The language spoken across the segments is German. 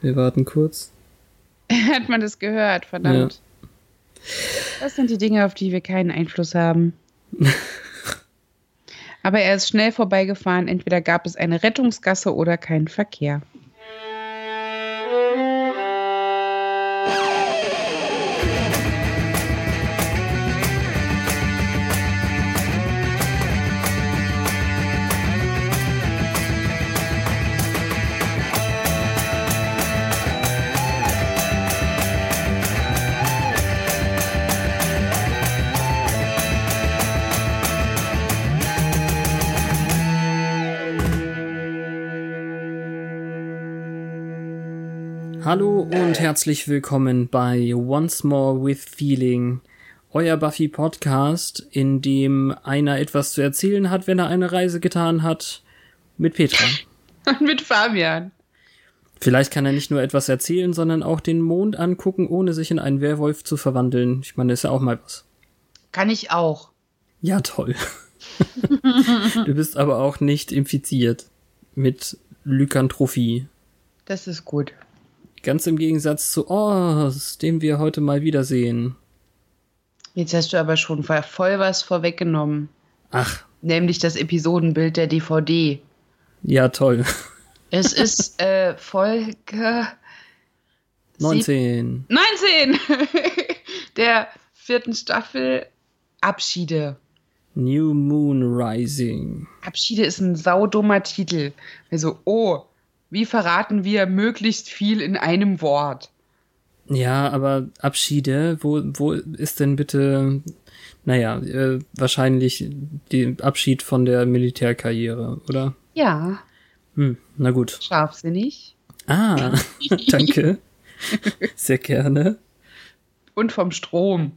Wir warten kurz. Hat man das gehört, verdammt. Ja. Das sind die Dinge, auf die wir keinen Einfluss haben. Aber er ist schnell vorbeigefahren. Entweder gab es eine Rettungsgasse oder keinen Verkehr. Hallo und herzlich willkommen bei Once More with Feeling, euer Buffy Podcast, in dem einer etwas zu erzählen hat, wenn er eine Reise getan hat, mit Petra. Und mit Fabian. Vielleicht kann er nicht nur etwas erzählen, sondern auch den Mond angucken, ohne sich in einen Werwolf zu verwandeln. Ich meine, das ist ja auch mal was. Kann ich auch. Ja, toll. du bist aber auch nicht infiziert mit Lykantrophie. Das ist gut. Ganz im Gegensatz zu Oz, den wir heute mal wiedersehen. Jetzt hast du aber schon voll was vorweggenommen. Ach. Nämlich das Episodenbild der DVD. Ja, toll. Es ist äh, Folge 19. 19 der vierten Staffel Abschiede. New Moon Rising. Abschiede ist ein saudummer Titel. Also, oh, wie verraten wir möglichst viel in einem Wort? Ja, aber Abschiede, wo, wo ist denn bitte, naja, äh, wahrscheinlich der Abschied von der Militärkarriere, oder? Ja. Hm, na gut. Scharfsinnig. Ah, danke. Sehr gerne. Und vom Strom.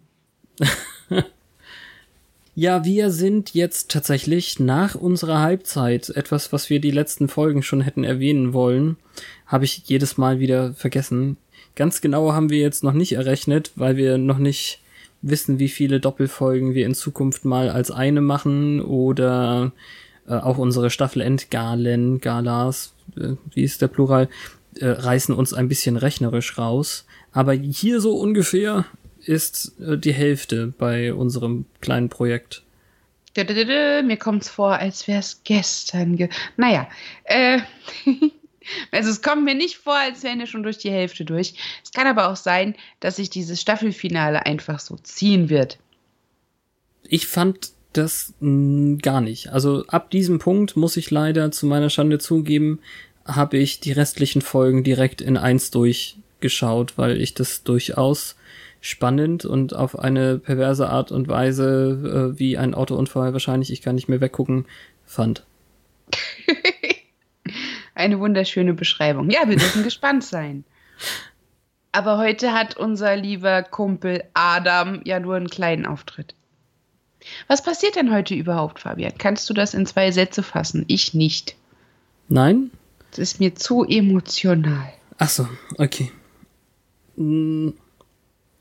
Ja, wir sind jetzt tatsächlich nach unserer Halbzeit. Etwas, was wir die letzten Folgen schon hätten erwähnen wollen, habe ich jedes Mal wieder vergessen. Ganz genau haben wir jetzt noch nicht errechnet, weil wir noch nicht wissen, wie viele Doppelfolgen wir in Zukunft mal als eine machen oder äh, auch unsere Staffelendgalen, Galas, äh, wie ist der Plural, äh, reißen uns ein bisschen rechnerisch raus. Aber hier so ungefähr ist äh, die Hälfte bei unserem kleinen Projekt. Mir kommt es vor, als wäre es gestern. Ge naja, äh, also es kommt mir nicht vor, als wären wir schon durch die Hälfte durch. Es kann aber auch sein, dass sich dieses Staffelfinale einfach so ziehen wird. Ich fand das mh, gar nicht. Also ab diesem Punkt muss ich leider zu meiner Schande zugeben, habe ich die restlichen Folgen direkt in eins durchgeschaut, weil ich das durchaus spannend und auf eine perverse Art und Weise, äh, wie ein Autounfall wahrscheinlich, ich kann nicht mehr weggucken, fand. eine wunderschöne Beschreibung. Ja, wir dürfen gespannt sein. Aber heute hat unser lieber Kumpel Adam ja nur einen kleinen Auftritt. Was passiert denn heute überhaupt, Fabian? Kannst du das in zwei Sätze fassen? Ich nicht. Nein? Das ist mir zu emotional. Ach so, okay. Hm,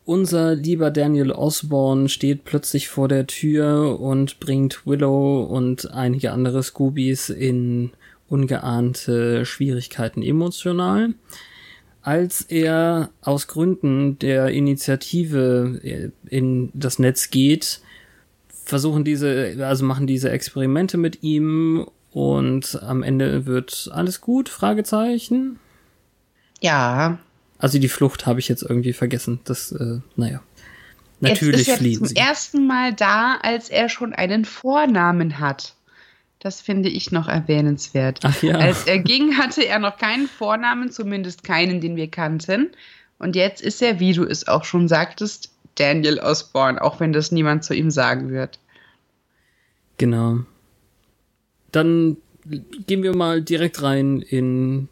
unser lieber Daniel Osborne steht plötzlich vor der Tür und bringt Willow und einige andere Scoobies in ungeahnte Schwierigkeiten emotional. Als er aus Gründen der Initiative in das Netz geht, versuchen diese, also machen diese Experimente mit ihm und am Ende wird alles gut? Fragezeichen. Ja, also die Flucht habe ich jetzt irgendwie vergessen. Das, äh, naja. Natürlich jetzt ist fliehen er zum sie. ersten Mal da, als er schon einen Vornamen hat. Das finde ich noch erwähnenswert. Ach ja. Als er ging, hatte er noch keinen Vornamen, zumindest keinen, den wir kannten. Und jetzt ist er, wie du es auch schon sagtest, Daniel Osborne, auch wenn das niemand zu ihm sagen wird. Genau. Dann gehen wir mal direkt rein in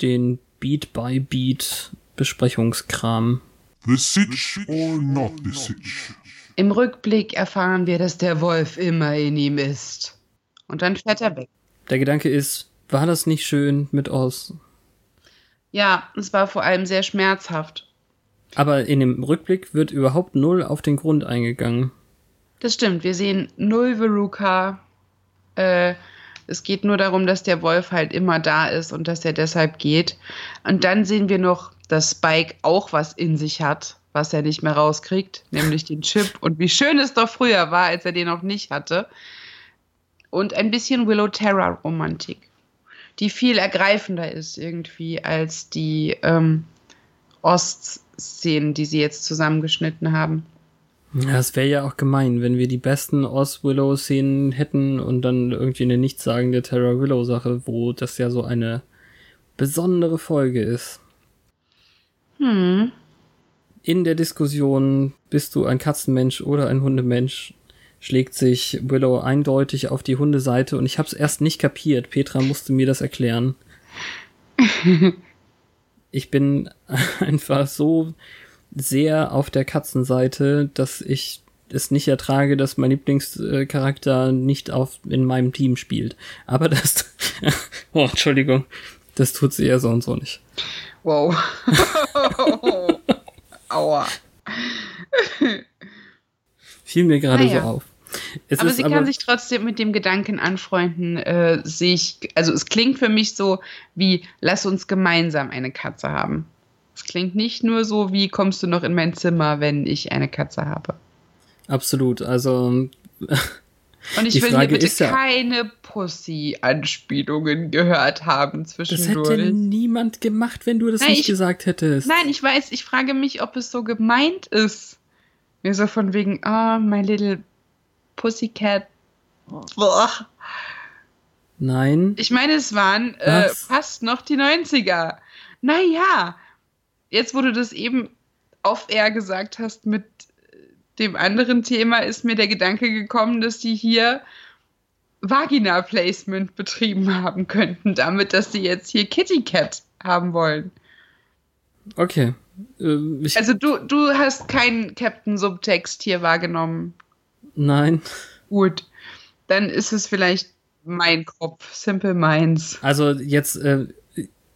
den Beat-by-Beat-Besprechungskram. The Sitch or not the Sitch? Im Rückblick erfahren wir, dass der Wolf immer in ihm ist. Und dann fährt er weg. Der Gedanke ist, war das nicht schön mit Oz? Ja, es war vor allem sehr schmerzhaft. Aber in dem Rückblick wird überhaupt null auf den Grund eingegangen. Das stimmt, wir sehen null Veruca. Äh, es geht nur darum, dass der Wolf halt immer da ist und dass er deshalb geht. Und dann sehen wir noch, dass Spike auch was in sich hat, was er nicht mehr rauskriegt, nämlich den Chip. Und wie schön es doch früher war, als er den noch nicht hatte. Und ein bisschen Willow Terror Romantik, die viel ergreifender ist irgendwie als die ähm, Ostszenen, die sie jetzt zusammengeschnitten haben. Ja, es wäre ja auch gemein, wenn wir die besten Oz-Willow-Szenen hätten und dann irgendwie eine nichtssagende Terra-Willow-Sache, wo das ja so eine besondere Folge ist. Hm. In der Diskussion, bist du ein Katzenmensch oder ein Hundemensch, schlägt sich Willow eindeutig auf die Hundeseite und ich habe es erst nicht kapiert. Petra musste mir das erklären. ich bin einfach so sehr auf der Katzenseite, dass ich es nicht ertrage, dass mein Lieblingscharakter nicht auf in meinem Team spielt. Aber das, oh, Entschuldigung, das tut sie ja so und so nicht. Wow. Aua. Fiel mir gerade Naja. so auf. Es aber sie kann sich trotzdem mit dem Gedanken anfreunden, äh, sich, also es klingt für mich so wie, lass uns gemeinsam eine Katze haben. Es klingt nicht nur so wie, kommst du noch in mein Zimmer, wenn ich eine Katze habe. absolut. Also Und ich Die will Frage hier bitte ist ja- keine Pussy-Anspielungen gehört haben das hätte zwischendurch. niemand gemacht, wenn du das Nein, nicht ich- gesagt hättest. Nein, ich weiß, ich frage mich, ob es so gemeint ist. Mir so von wegen, ah, my little pussycat. Boah. Nein. Ich meine, es waren äh, fast noch die 90er. Naja, jetzt, wo du das eben off-air gesagt hast mit dem anderen Thema, ist mir der Gedanke gekommen, dass die hier Vagina-Placement betrieben haben könnten, damit, dass sie jetzt hier Kitty Cat haben wollen. Okay. Ähm, Also du, du hast keinen Captain-Subtext hier wahrgenommen. nein. Gut, dann ist es vielleicht mein Kopf, Simple Minds. Also jetzt, äh,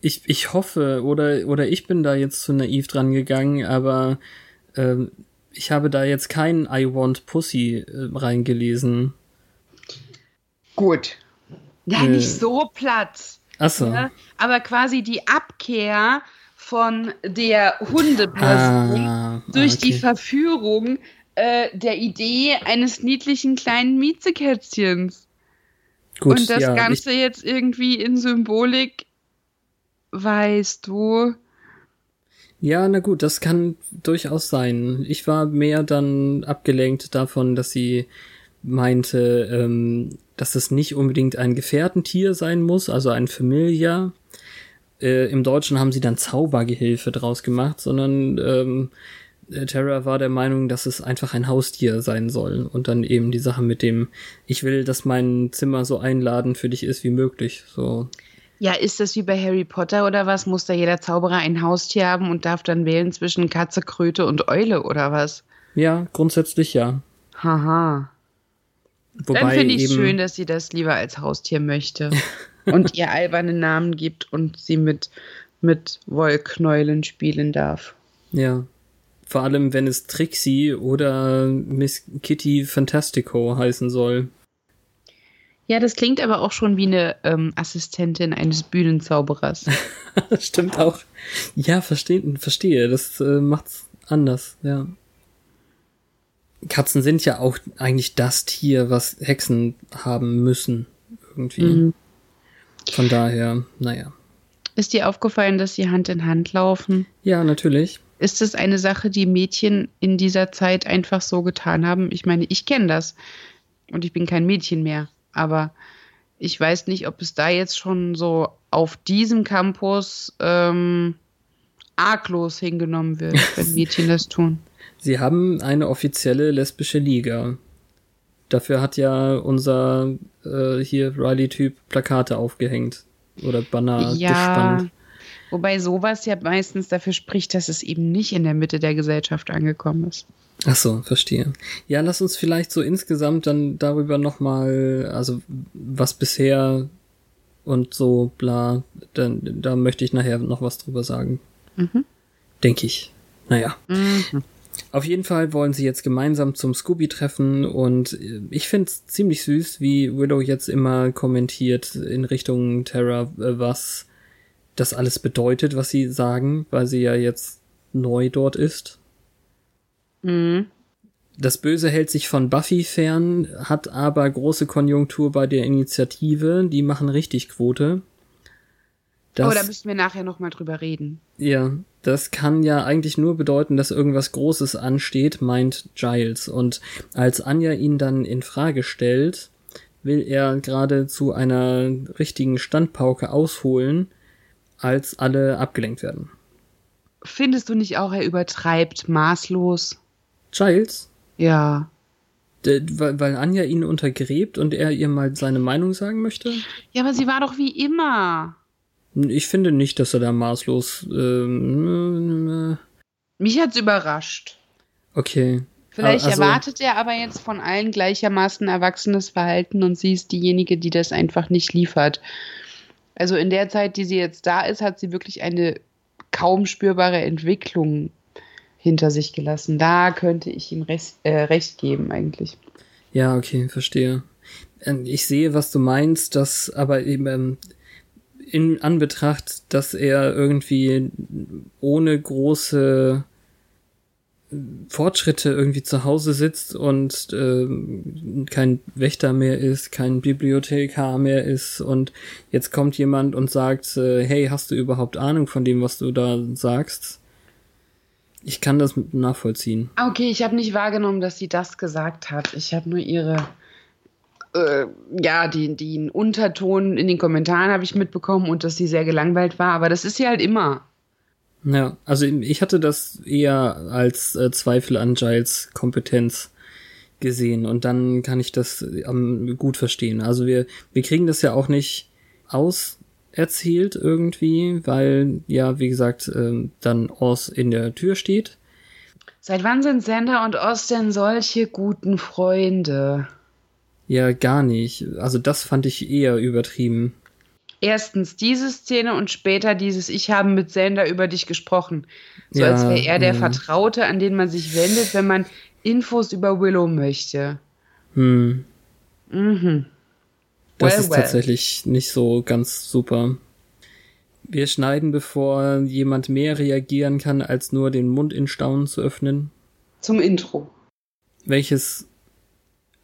ich, ich hoffe, oder, oder ich bin da jetzt zu naiv dran gegangen, aber ähm, ich habe da jetzt kein I Want Pussy äh, reingelesen. Gut. Ja, Äh. nicht so platt. Achso. Ja, aber quasi die Abkehr von der Hundeperson Ah, durch die okay. Verführung äh, der Idee eines niedlichen kleinen Miezekätzchens. Gut, Und das ja, Ganze jetzt irgendwie in Symbolik, weißt du. Ja, na gut, das kann durchaus sein. Ich war mehr dann abgelenkt davon, dass sie meinte, ähm, dass es nicht unbedingt ein Gefährtentier sein muss, also ein Familiar. Äh, Im Deutschen haben sie dann Zaubergehilfe draus gemacht, sondern ähm, äh, Terra war der Meinung, dass es einfach ein Haustier sein soll. Und dann eben die Sache mit dem, ich will, dass mein Zimmer so einladend für dich ist wie möglich. So, Ja, ist das wie bei Harry Potter oder was? Muss da jeder Zauberer ein Haustier haben und darf dann wählen zwischen Katze, Kröte und Eule oder was? ja, grundsätzlich ja. Haha. Wobei Dann finde ich eben, schön, dass sie das lieber als Haustier möchte und ihr alberne Namen gibt und sie mit, mit Wollknäulen spielen darf. Ja. Vor allem, wenn es Trixie oder Miss Kitty Fantastico heißen soll. Ja, das klingt aber auch schon wie eine ähm, Assistentin eines Bühnenzauberers. Stimmt auch. Ja, verstehe, verstehe. Das äh, macht's anders, ja. Katzen sind ja auch eigentlich das Tier, was Hexen haben müssen. Irgendwie. Mhm. Von daher, naja. Ist dir aufgefallen, dass sie Hand in Hand laufen? Ja, natürlich. Ist das eine Sache, die Mädchen in dieser Zeit einfach so getan haben? Ich meine, ich kenne das und ich bin kein Mädchen mehr, aber ich weiß nicht, ob es da jetzt schon so auf diesem Campus ähm, arglos hingenommen wird, wenn Mädchen das tun. Sie haben eine offizielle lesbische Liga. Dafür hat ja unser äh, hier Riley-Typ Plakate aufgehängt. Oder Banner ja, gespannt. Wobei sowas ja meistens dafür spricht, dass es eben nicht in der Mitte der Gesellschaft angekommen ist. Ach so, verstehe. Ja, lass uns vielleicht so insgesamt dann darüber nochmal, also was bisher und so bla, dann, da möchte ich nachher noch was drüber sagen. Mhm. Denke ich. Naja. Mhm. Auf jeden Fall wollen sie jetzt gemeinsam zum Scooby treffen und äh, ich find's ziemlich süß, wie Willow jetzt immer kommentiert in Richtung Terra, äh, was das alles bedeutet, was sie sagen, weil sie ja jetzt neu dort ist. Mhm. Das Böse hält sich von Buffy fern, hat aber große Konjunktur bei der Initiative, die machen richtig Quote. Das, oh, da müssen wir nachher nochmal drüber reden. ja, das kann ja eigentlich nur bedeuten, dass irgendwas Großes ansteht, meint Giles. Und als Anja ihn dann in Frage stellt, will er gerade zu einer richtigen Standpauke ausholen, als alle abgelenkt werden. Findest du nicht auch, er übertreibt maßlos? Giles, Ja. Weil, weil Anja ihn untergräbt und er ihr mal seine Meinung sagen möchte? Ja, aber sie war doch wie immer. Ich finde nicht, dass er da maßlos. Ähm, äh, Mich hat's überrascht. okay. Vielleicht Also- erwartet er aber jetzt von allen gleichermaßen erwachsenes Verhalten und sie ist diejenige, die das einfach nicht liefert. Also in der Zeit, die sie jetzt da ist, hat sie wirklich eine kaum spürbare Entwicklung hinter sich gelassen. Da könnte ich ihm rest, äh, recht geben eigentlich. Ja, okay, verstehe. Ähm, Ich sehe, was du meinst, dass aber eben ähm, in Anbetracht, dass er irgendwie ohne große äh, Fortschritte irgendwie zu Hause sitzt und ähm, kein Wächter mehr ist, kein Bibliothekar mehr ist und jetzt kommt jemand und sagt, äh, hey, hast du überhaupt Ahnung von dem, was du da sagst? Ich kann das nachvollziehen. Ah, Okay, ich habe nicht wahrgenommen, dass sie das gesagt hat. Ich habe nur ihre, äh, ja, den, den Unterton in den Kommentaren habe ich mitbekommen und dass sie sehr gelangweilt war. Aber das ist sie halt immer. Ja, also ich hatte das eher als äh, Zweifel an Giles Kompetenz gesehen und dann kann ich das ähm, gut verstehen. Also wir, wir kriegen das ja auch nicht auserzählt irgendwie, weil ja, wie gesagt, ähm, dann Oz in der Tür steht. Seit wann sind Sander und Oz denn solche guten Freunde? Ja, gar nicht. Also das fand ich eher übertrieben. Erstens diese Szene und später dieses Ich habe mit Sander über dich gesprochen. So Ja, als wäre er der mhm. Vertraute, an den man sich wendet, wenn man Infos über Willow möchte. Hm, Mhm. Das Well, ist well. tatsächlich nicht so ganz super. Wir schneiden, bevor jemand mehr reagieren kann, als nur den Mund in Staunen zu öffnen. Zum Intro. welches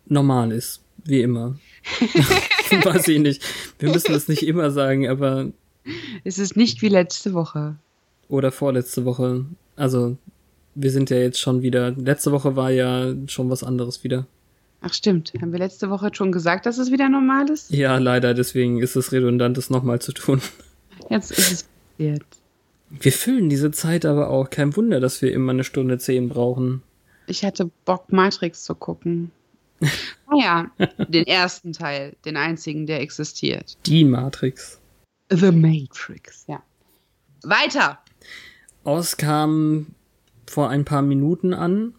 normal ist, wie immer. Weiß ich nicht. Wir müssen das nicht immer sagen, aber Es ist nicht wie letzte Woche. oder vorletzte Woche. Also wir sind ja jetzt schon wieder. Letzte Woche war ja schon was anderes wieder. Ach stimmt, haben wir letzte Woche schon gesagt, dass es wieder normal ist? Ja, leider. Deswegen ist es redundant, das nochmal zu tun. Jetzt ist es passiert. Wir füllen diese Zeit aber auch. Kein Wunder, dass wir immer eine Stunde zehn brauchen. Ich hatte Bock, Matrix zu gucken. Naja, den ersten Teil, den einzigen, der existiert. Die Matrix. The Matrix, ja. Weiter! Oz kam vor ein paar Minuten an.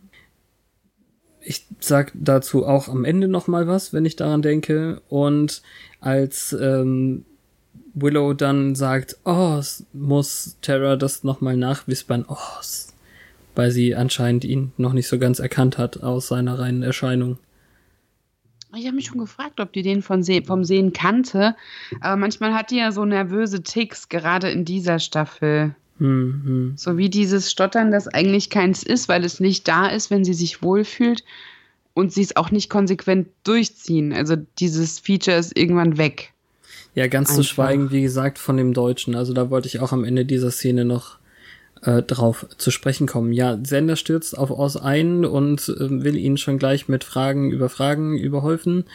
Ich sag dazu auch am Ende noch mal was, wenn ich daran denke. Und als ähm, Willow dann sagt, Oz, muss Terra das noch mal nachwispern. Oz. Weil sie anscheinend ihn noch nicht so ganz erkannt hat aus seiner reinen Erscheinung. Ich habe mich schon gefragt, ob die den von Se vom Sehen kannte. Aber manchmal hat die ja so nervöse Ticks, gerade in dieser Staffel. Hm, hm. So wie dieses Stottern, das eigentlich keins ist, weil es nicht da ist, wenn sie sich wohlfühlt. Und sie es auch nicht konsequent durchziehen. Also dieses Feature ist irgendwann weg. Ja, ganz zu Einfach. schweigen, wie gesagt, von dem Deutschen. Also da wollte ich auch am Ende dieser Szene noch äh, drauf zu sprechen kommen. Ja, Sender stürzt auf Oz ein und äh, will ihn schon gleich mit Fragen über Fragen überhäufen.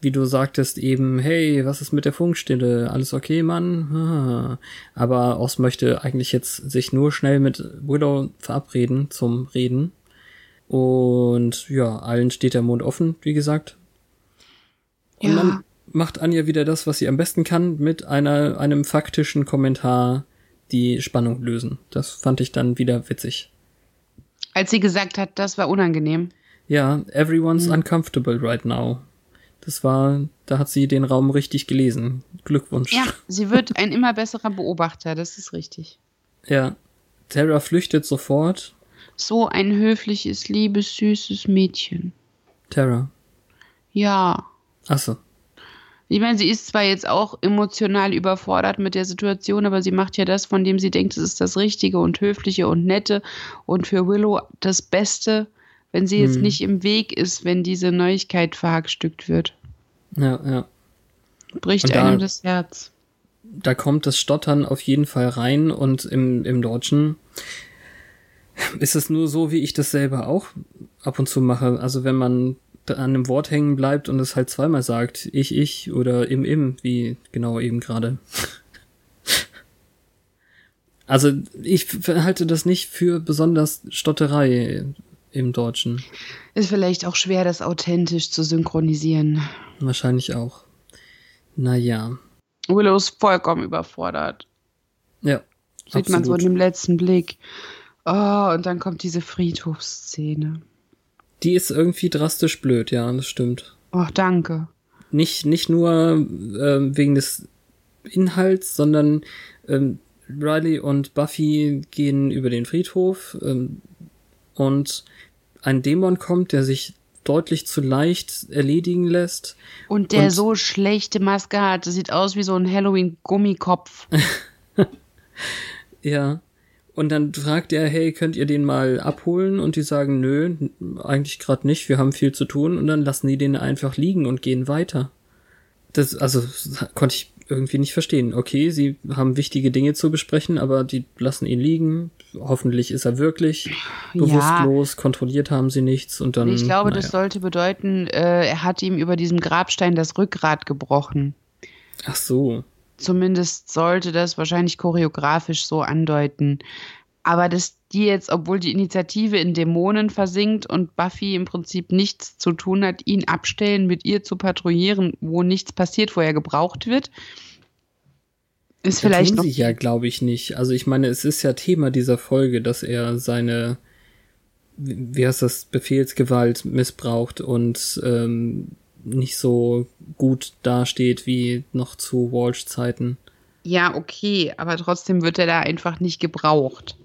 Wie du sagtest eben, hey, was ist mit der Funkstille? Alles okay, Mann? Aber Oz möchte eigentlich jetzt sich nur schnell mit Willow verabreden zum Reden. Und ja, allen steht der Mund offen, wie gesagt. Und Ja. dann macht Anja wieder das, was sie am besten kann, mit einer, einem faktischen Kommentar die Spannung lösen. Das fand ich dann wieder witzig. Als sie gesagt hat, das war unangenehm. Ja, everyone's uncomfortable right now. Das war, da hat sie den Raum richtig gelesen. Glückwunsch. Ja, sie wird ein immer besserer Beobachter, das ist richtig. Ja. Tara flüchtet sofort. So ein höfliches, liebes, süßes Mädchen. Tara. Ja. Achso. Ich meine, sie ist zwar jetzt auch emotional überfordert mit der Situation, aber sie macht ja das, von dem sie denkt, es ist das Richtige und Höfliche und Nette und für Willow das Beste, wenn sie jetzt Hm. nicht im Weg ist, wenn diese Neuigkeit verhackstückt wird. Ja, ja. Bricht da- einem das Herz. da kommt das Stottern auf jeden Fall rein und im, im Deutschen ist es nur so, wie ich das selber auch ab und zu mache. Also wenn man an einem Wort hängen bleibt und es halt zweimal sagt, ich, ich oder im, im, wie genau eben gerade. Also ich halte das nicht für besonders Stotterei im Deutschen. Ist vielleicht auch schwer, das authentisch zu synchronisieren. Wahrscheinlich auch. Naja. Willow ist vollkommen überfordert. Ja. Sieht man so in dem letzten Blick. Oh, und dann kommt diese Friedhofsszene. Die ist irgendwie drastisch blöd, ja, das stimmt. Oh, danke. nicht, nicht nur ähm, wegen des Inhalts, sondern ähm, Riley und Buffy gehen über den Friedhof ähm, und ein Dämon kommt, der sich deutlich zu leicht erledigen lässt. Und der Und- so schlechte Maske hat, das sieht aus wie so ein Halloween-Gummikopf. Ja. Und dann fragt er, hey, könnt ihr den mal abholen? Und die sagen, nö, eigentlich gerade nicht, wir haben viel zu tun. Und dann lassen die den einfach liegen und gehen weiter. Das, also, das konnte ich irgendwie nicht verstehen. Okay, sie haben wichtige Dinge zu besprechen, aber die lassen ihn liegen. Hoffentlich ist er wirklich bewusstlos, kontrolliert haben sie nichts und dann. ich glaube, naja. das sollte bedeuten, äh, er hat ihm über diesem Grabstein das Rückgrat gebrochen. Ach so. Zumindest sollte das wahrscheinlich choreografisch so andeuten. Aber dass die jetzt, obwohl die Initiative in Dämonen versinkt und Buffy im Prinzip nichts zu tun hat, ihn abstellen, mit ihr zu patrouillieren, wo nichts passiert, wo er gebraucht wird, ist vielleicht tun noch ja, glaube ich, nicht. Also ich meine, es ist ja Thema dieser Folge, dass er seine, wie wie heißt das, Befehlsgewalt missbraucht und ähm, nicht so gut dasteht wie noch zu Walsh-Zeiten. Ja, okay, aber trotzdem wird er da einfach nicht gebraucht.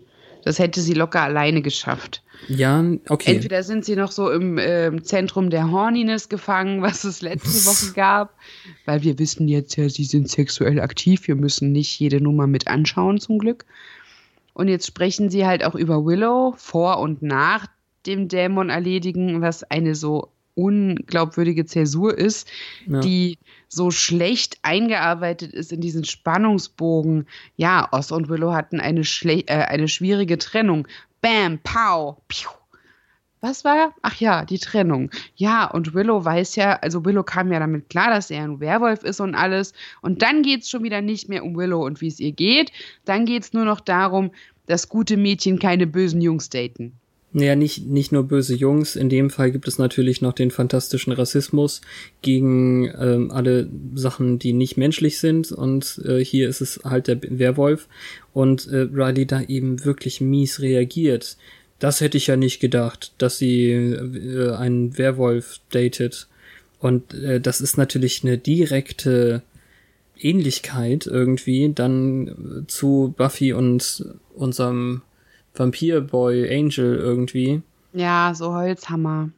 Das hätte sie locker alleine geschafft. Ja, okay. Entweder sind sie noch so im ähm, Zentrum der Horniness gefangen, was es letzte Woche gab, weil wir wissen jetzt ja, sie sind sexuell aktiv. Wir müssen nicht jede Nummer mit anschauen, zum Glück. Und jetzt sprechen sie halt auch über Willow vor und nach dem Dämon erledigen, was eine so unglaubwürdige Zäsur ist, Ja. die so schlecht eingearbeitet ist in diesen Spannungsbogen. Ja, Oz und Willow hatten eine, äh, eine schwierige Trennung. Bam, pow, piu. Was war? Ach ja, die Trennung. Ja, und Willow weiß ja, also Willow kam ja damit klar, dass er ein Werwolf ist und alles. Und dann geht's schon wieder nicht mehr um Willow und wie es ihr geht. Dann geht's nur noch darum, dass gute Mädchen keine bösen Jungs daten. Naja, nicht, nicht nur böse Jungs. In dem Fall gibt es natürlich noch den fantastischen Rassismus gegen ähm, alle Sachen, die nicht menschlich sind. Und äh, hier ist es halt der Werwolf. Und äh, Riley da eben wirklich mies reagiert. Das hätte ich ja nicht gedacht, dass sie äh, einen Werwolf datet. Und äh, das ist natürlich eine direkte Ähnlichkeit irgendwie dann äh, zu Buffy und unserem Vampirboy Angel irgendwie. Ja, so Holzhammer.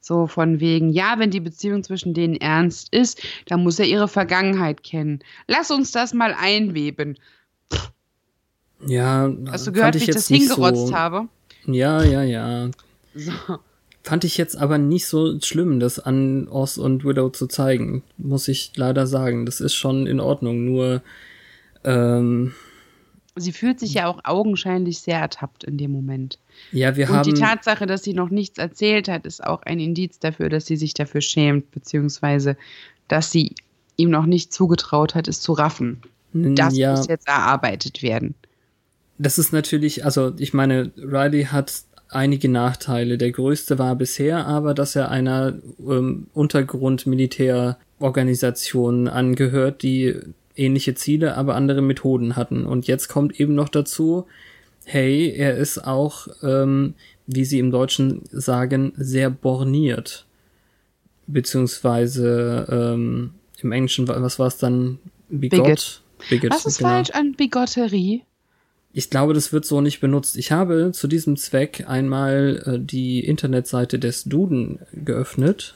So von wegen, ja, wenn die Beziehung zwischen denen ernst ist, dann muss er ihre Vergangenheit kennen. Lass uns das mal einweben. Ja, Hast du gehört, ich wie ich jetzt das hingerotzt so, habe? Ja, ja, ja. So. Fand ich jetzt aber nicht so schlimm, das an Oz und Widow zu zeigen, muss ich leider sagen. Das ist schon in Ordnung, nur ähm, Sie fühlt sich ja auch augenscheinlich sehr ertappt in dem Moment. ja, wir Und haben die Tatsache, dass sie noch nichts erzählt hat, ist auch ein Indiz dafür, dass sie sich dafür schämt, beziehungsweise dass sie ihm noch nicht zugetraut hat, es zu raffen. Das ja, muss jetzt erarbeitet werden. Das ist natürlich, also ich meine, Riley hat einige Nachteile. Der größte war bisher aber, dass er einer ähm, Untergrundmilitärorganisation angehört, die ähnliche Ziele, aber andere Methoden hatten. Und jetzt kommt eben noch dazu, hey, er ist auch, ähm, wie sie im Deutschen sagen, sehr borniert. Beziehungsweise ähm, im Englischen, was war es dann? Bigot. Bigot. Bigot was ist genau. falsch an Bigotterie? Ich glaube, das wird so nicht benutzt. Ich habe zu diesem Zweck einmal äh, die Internetseite des Duden geöffnet,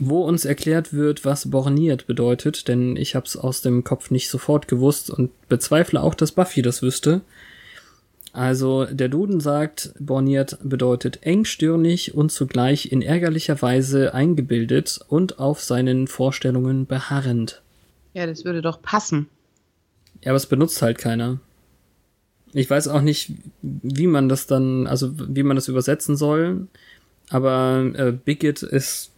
wo uns erklärt wird, was borniert bedeutet, denn ich habe es aus dem Kopf nicht sofort gewusst und bezweifle auch, dass Buffy das wüsste. Also der Duden sagt, borniert bedeutet engstirnig und zugleich in ärgerlicher Weise eingebildet und auf seinen Vorstellungen beharrend. Ja, das würde doch passen. Ja, aber es benutzt halt keiner. Ich weiß auch nicht, wie man das dann, also wie man das übersetzen soll. Aber äh, Bigot ist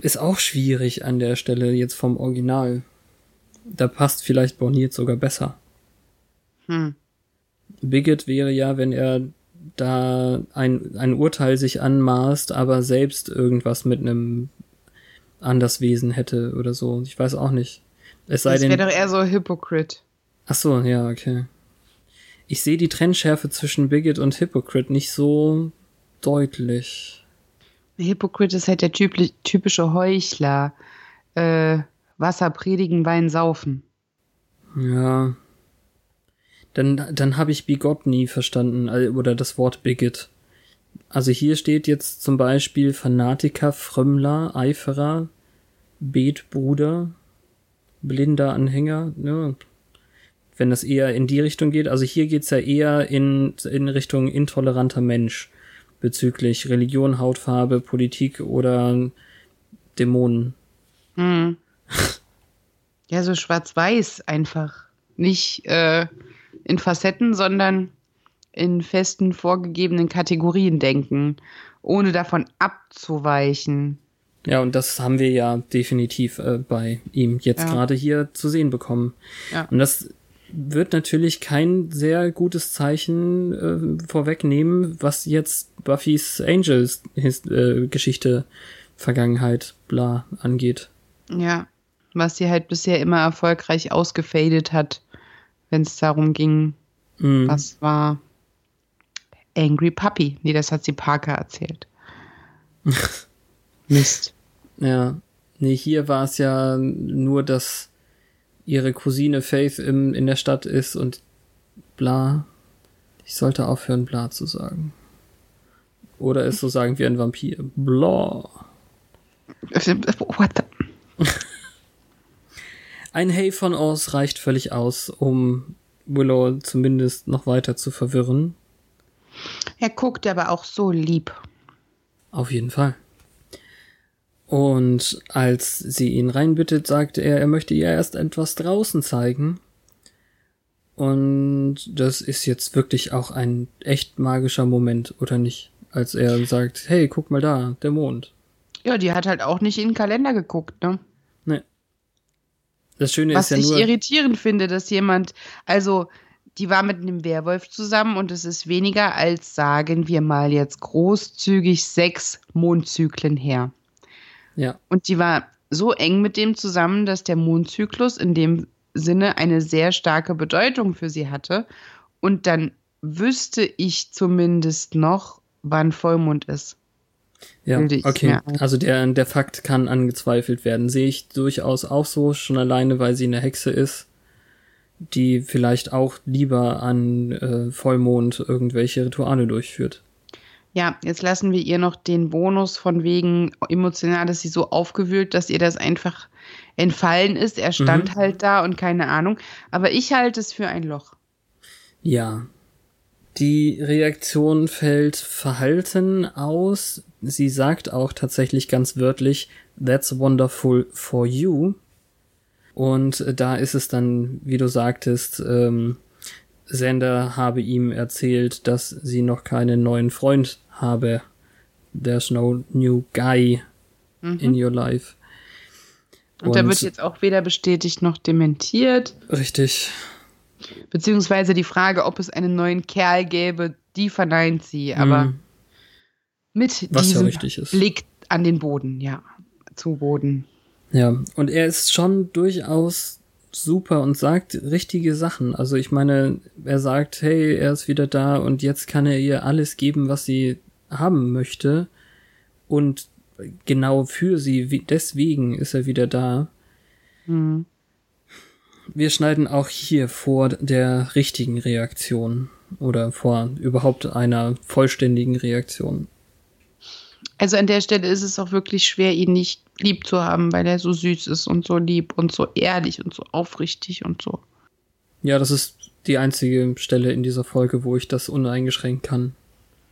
ist auch schwierig an der Stelle jetzt vom Original. Da passt vielleicht Borniert sogar besser. Hm. Bigot wäre ja, wenn er da ein, ein Urteil sich anmaßt, aber selbst irgendwas mit einem Anderswesen hätte oder so. Ich weiß auch nicht. Es sei das wäre doch eher so Hypocrite. Ach so, ja, okay ich sehe die Trennschärfe zwischen Bigot und Hypocrite nicht so deutlich. Hypocrite ist halt der typische Heuchler. Äh, Wasser predigen, Wein saufen. Ja. Dann, dann habe ich Bigot nie verstanden, oder das Wort Bigot. Also hier steht jetzt zum Beispiel Fanatiker, Frömmler, Eiferer, Betbruder, blinder Anhänger. Ja, wenn das eher in die Richtung geht. Also hier geht's ja eher in, in Richtung intoleranter Mensch bezüglich Religion, Hautfarbe, Politik oder Dämonen. Hm. Ja, so schwarz-weiß einfach. Nicht äh, in Facetten, sondern in festen vorgegebenen Kategorien denken, ohne davon abzuweichen. Ja, und das haben wir ja definitiv äh, bei ihm jetzt ja. gerade hier zu sehen bekommen. Ja. Und das wird natürlich kein sehr gutes Zeichen äh, vorwegnehmen, was jetzt Buffys Angels äh, Geschichte, Vergangenheit, bla angeht. Ja, was sie halt bisher immer erfolgreich ausgefadet hat, wenn es darum ging, mm. was war Angry Puppy. Nee, das hat sie Parker erzählt. Mist. Ja. Nee, hier war es ja nur das ihre Cousine Faith im, in der Stadt ist und bla. Ich sollte aufhören, bla zu sagen. Oder es so sagen wie ein Vampir. Bla. What the? ein Hey von Oz reicht völlig aus, um Willow zumindest noch weiter zu verwirren. Er guckt aber auch so lieb. Auf jeden Fall. Und als sie ihn reinbittet, sagte er, er möchte ihr erst etwas draußen zeigen. Und das ist jetzt wirklich auch ein echt magischer Moment, oder nicht? Als er sagt, hey, guck mal da, der Mond. Ja, die hat halt auch nicht in den Kalender geguckt, ne? Nee. Das Schöne Was ist ja nur. Was ich irritierend finde, dass jemand, also, die war mit einem Werwolf zusammen und es ist weniger als, sagen wir mal jetzt großzügig, sechs Mondzyklen her. Ja. Und die war so eng mit dem zusammen, dass der Mondzyklus in dem Sinne eine sehr starke Bedeutung für sie hatte. Und dann wüsste ich zumindest noch, wann Vollmond ist. Ja, okay. Also der, der Fakt kann angezweifelt werden. Sehe ich durchaus auch so, schon alleine, weil sie eine Hexe ist, die vielleicht auch lieber an äh, Vollmond irgendwelche Rituale durchführt. Ja, jetzt lassen wir ihr noch den Bonus von wegen emotional, dass sie so aufgewühlt, dass ihr das einfach entfallen ist. Er stand mhm. halt da und keine Ahnung. Aber ich halte es für ein Loch. Ja. Die Reaktion fällt verhalten aus. Sie sagt auch tatsächlich ganz wörtlich, That's wonderful for you. Und da ist es dann, wie du sagtest, ähm, Sender habe ihm erzählt, dass sie noch keinen neuen Freund habe. There's no new guy mhm. in your life. Und, Und da wird jetzt auch weder bestätigt noch dementiert. Richtig. Beziehungsweise die Frage, ob es einen neuen Kerl gäbe, die verneint sie. Aber mhm. mit Was diesem ja Blick an den Boden, ja. Zu Boden. Ja, und er ist schon durchaus super und sagt richtige Sachen. Also ich meine, er sagt, hey, er ist wieder da und jetzt kann er ihr alles geben, was sie haben möchte. Und genau für sie, deswegen ist er wieder da. Mhm. Wir schneiden auch hier vor der richtigen Reaktion oder vor überhaupt einer vollständigen Reaktion. Also an der Stelle ist es auch wirklich schwer, ihn nicht lieb zu haben, weil er so süß ist und so lieb und so ehrlich und so aufrichtig und so. Ja, das ist die einzige Stelle in dieser Folge, wo ich das uneingeschränkt kann.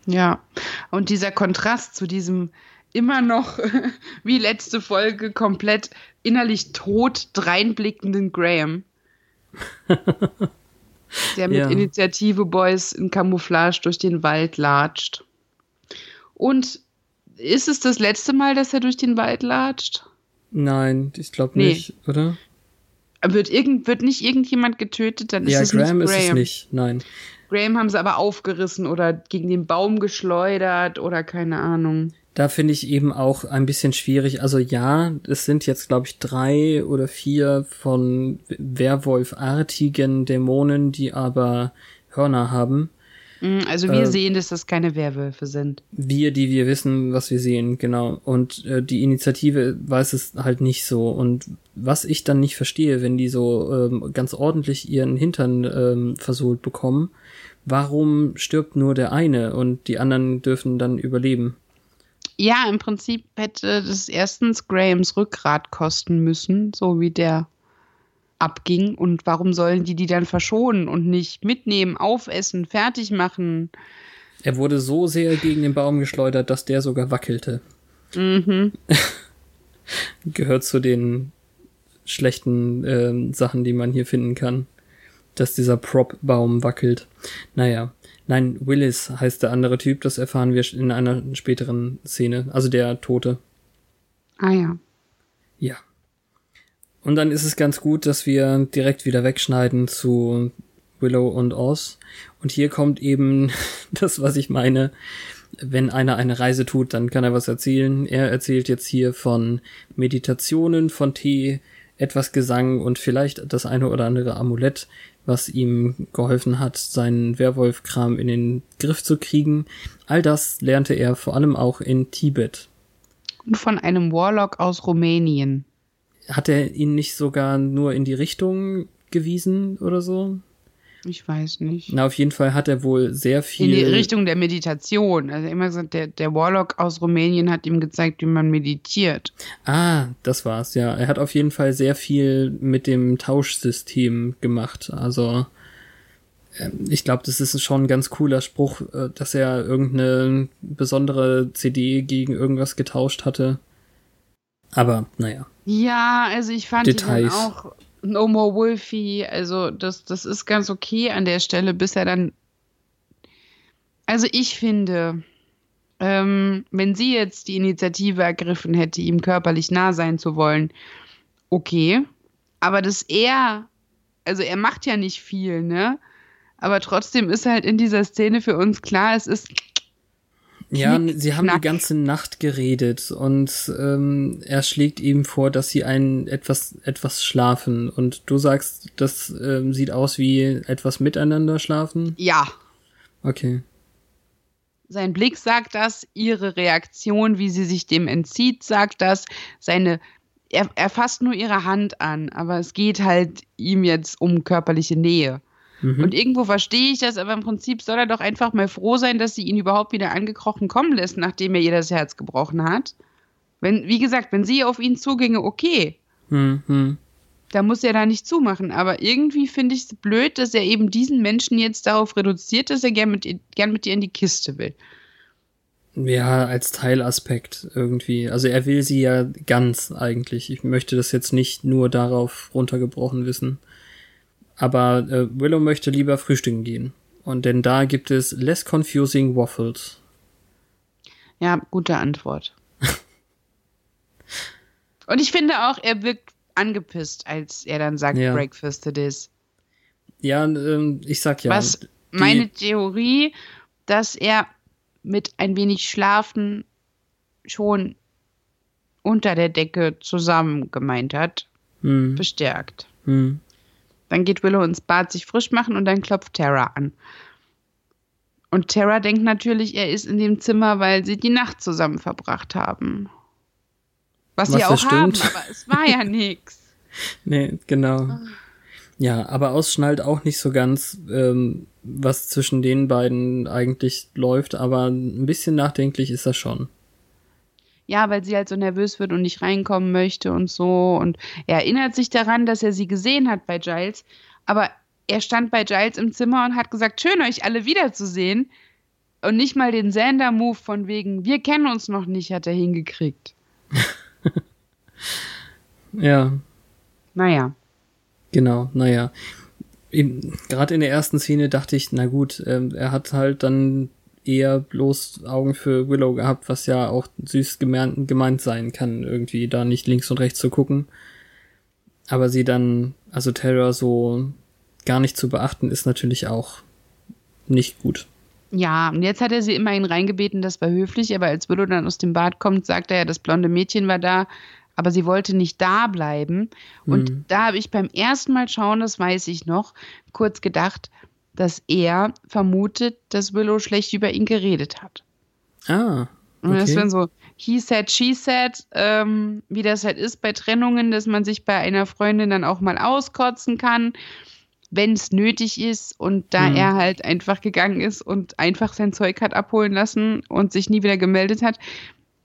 Ja, und dieser Kontrast zu diesem immer noch wie letzte Folge komplett innerlich tot dreinblickenden Graham. der mit ja. Initiative Boys in Camouflage durch den Wald latscht. Und ist es das letzte Mal, dass er durch den Wald latscht? Nein, ich glaube nee. nicht, oder? Wird, irgend, wird nicht irgendjemand getötet, dann ist ja, es Graham nicht Graham. ist es nicht, nein. Graham haben sie aber aufgerissen oder gegen den Baum geschleudert oder keine Ahnung. Da finde ich eben auch ein bisschen schwierig. Also ja, es sind jetzt, glaube ich, drei oder vier von Werwolfartigen Dämonen, die aber Hörner haben. Mm, also wir äh, sehen, dass das keine Werwölfe sind. Wir, die wir wissen, was wir sehen, genau. Und äh, die Initiative weiß es halt nicht so. Und was ich dann nicht verstehe, wenn die so ähm, ganz ordentlich ihren Hintern ähm, versohlt bekommen, warum stirbt nur der eine und die anderen dürfen dann überleben? Ja, im Prinzip hätte das erstens Grahams Rückgrat kosten müssen, so wie der abging. Und warum sollen die die dann verschonen und nicht mitnehmen, aufessen, fertig machen? Er wurde so sehr gegen den Baum geschleudert, dass der sogar wackelte. Mhm. Gehört zu den schlechten äh, Sachen, die man hier finden kann. Dass dieser Prop-Baum wackelt. Naja. Nein, Willis heißt der andere Typ, das erfahren wir in einer späteren Szene. Also der Tote. Ah ja. Ja. Und dann ist es ganz gut, dass wir direkt wieder wegschneiden zu Willow und Oz. Und hier kommt eben das, was ich meine. Wenn einer eine Reise tut, dann kann er was erzählen. Er erzählt jetzt hier von Meditationen, von Tee, etwas Gesang und vielleicht das eine oder andere Amulett, was ihm geholfen hat, seinen Werwolf-Kram in den Griff zu kriegen. All das lernte er vor allem auch in Tibet. Und von einem Warlock aus Rumänien hat er ihn nicht sogar nur in die Richtung gewiesen oder so? Ich weiß nicht. Na, auf jeden Fall hat er wohl sehr viel. In die Richtung der Meditation. Also immer gesagt, der, der Warlock aus Rumänien hat ihm gezeigt, wie man meditiert. Ah, das war's, ja. Er hat auf jeden Fall sehr viel mit dem Tauschsystem gemacht. Also, ähm, ich glaube, das ist schon ein ganz cooler Spruch, äh, dass er irgendeine besondere CD gegen irgendwas getauscht hatte. Aber, naja. Ja, also ich fand Details. ihn auch No More Wolfie, also das, das ist ganz okay an der Stelle, bis er dann. Also ich finde, ähm, wenn sie jetzt die Initiative ergriffen hätte, ihm körperlich nah sein zu wollen, okay. Aber dass er, also er macht ja nicht viel, ne? Aber trotzdem ist halt in dieser Szene für uns klar, es ist ja, sie haben die ganze Nacht geredet und ähm, er schlägt ihm vor, dass sie ein etwas etwas schlafen und du sagst, das ähm, sieht aus wie etwas miteinander schlafen. Ja. Okay. Sein Blick sagt das, ihre Reaktion, wie sie sich dem entzieht, sagt das, seine er, er fasst nur ihre Hand an, aber es geht halt ihm jetzt um körperliche Nähe. Mhm. Und irgendwo verstehe ich das, aber im Prinzip soll er doch einfach mal froh sein, dass sie ihn überhaupt wieder angekrochen kommen lässt, nachdem er ihr das Herz gebrochen hat. Wenn, wie gesagt, wenn sie auf ihn zuginge, okay. Mhm. Da muss er da nicht zumachen. Aber irgendwie finde ich es blöd, dass er eben diesen Menschen jetzt darauf reduziert, dass er gern mit, gern mit ihr in die Kiste will. Ja, als Teilaspekt irgendwie. Also er will sie ja ganz eigentlich. Ich möchte das jetzt nicht nur darauf runtergebrochen wissen. Aber äh, Willow möchte lieber frühstücken gehen. Und denn da gibt es less confusing waffles. Ja, gute Antwort. Und ich finde auch, er wirkt angepisst, als er dann sagt, ja. Breakfast it is. Ja, ähm, ich sag ja. Was meine Theorie, dass er mit ein wenig Schlafen schon unter der Decke zusammen gemeint hat, Hm. bestärkt. Hm. Dann geht Willow ins Bad sich frisch machen und dann klopft Tara an. Und Tara denkt natürlich, er ist in dem Zimmer, weil sie die Nacht zusammen verbracht haben. Was, Was sie auch haben, stimmt. aber es war ja nix. Nee, genau. Ja, aber ausschnallt auch nicht so ganz, ähm, was zwischen den beiden eigentlich läuft, aber ein bisschen nachdenklich ist er schon. Ja, weil sie halt so nervös wird und nicht reinkommen möchte und so. Und er erinnert sich daran, dass er sie gesehen hat bei Giles. Aber er stand bei Giles im Zimmer und hat gesagt, schön euch alle wiederzusehen. Und nicht mal den Sander-Move von wegen, wir kennen uns noch nicht, hat er hingekriegt. Ja, Naja. genau, naja. Gerade in der ersten Szene dachte ich, na gut, ähm, er hat halt dann eher bloß Augen für Willow gehabt, was ja auch süß gemeint, gemeint sein kann, irgendwie da nicht links und rechts zu gucken. Aber sie dann, also Terror so gar nicht zu beachten, ist natürlich auch nicht gut. Ja, und jetzt hat er sie immerhin reingebeten, das war höflich, aber als Willow dann aus dem Bad kommt, sagt er ja, das blonde Mädchen war da, aber sie wollte nicht da bleiben. Und Hm. da habe ich beim ersten Mal schauen, das weiß ich noch, kurz gedacht, dass er vermutet, dass Willow schlecht über ihn geredet hat. Ah, Und das okay. wäre so, he said, she said, ähm, wie das halt ist bei Trennungen, dass man sich bei einer Freundin dann auch mal auskotzen kann, wenn es nötig ist. Und da Mhm. er halt einfach gegangen ist und einfach sein Zeug hat abholen lassen und sich nie wieder gemeldet hat,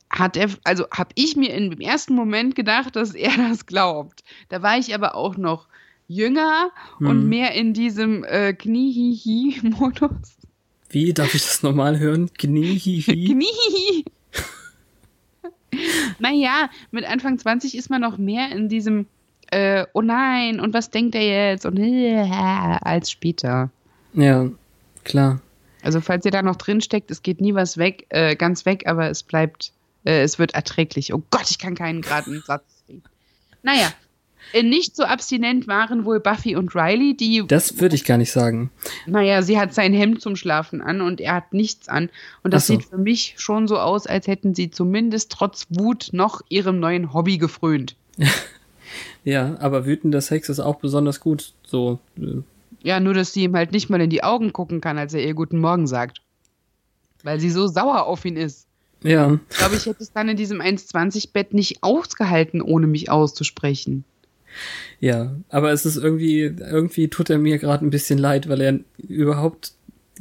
hat er, also habe ich mir dem ersten Moment gedacht, dass er das glaubt. Da war ich aber auch noch jünger und Mhm. mehr in diesem äh, Kniehihi-Modus. Wie darf ich das nochmal hören? Kniehihi. Knie. naja, mit Anfang 20 ist man noch mehr in diesem äh, Oh nein, und was denkt er jetzt? Und äh, als später. ja, klar. Also falls ihr da noch drin steckt, es geht nie was weg, äh, ganz weg, aber es bleibt, äh, es wird erträglich. Oh Gott, ich kann keinen geraden Satz. Naja, nicht so abstinent waren wohl Buffy und Riley, die Das würde ich gar nicht sagen. Naja, sie hat sein Hemd zum Schlafen an und er hat nichts an. Und das so. sieht für mich schon so aus, als hätten sie zumindest trotz Wut noch ihrem neuen Hobby gefrönt. Ja, aber wütender Sex ist auch besonders gut. So, äh, Ja, nur, dass sie ihm halt nicht mal in die Augen gucken kann, als er ihr Guten Morgen sagt. Weil sie so sauer auf ihn ist. ja, Ich glaube, ich hätte es dann in diesem 1,20-Bett nicht ausgehalten, ohne mich auszusprechen. Ja. Aber es ist irgendwie, irgendwie tut er mir gerade ein bisschen leid, weil er überhaupt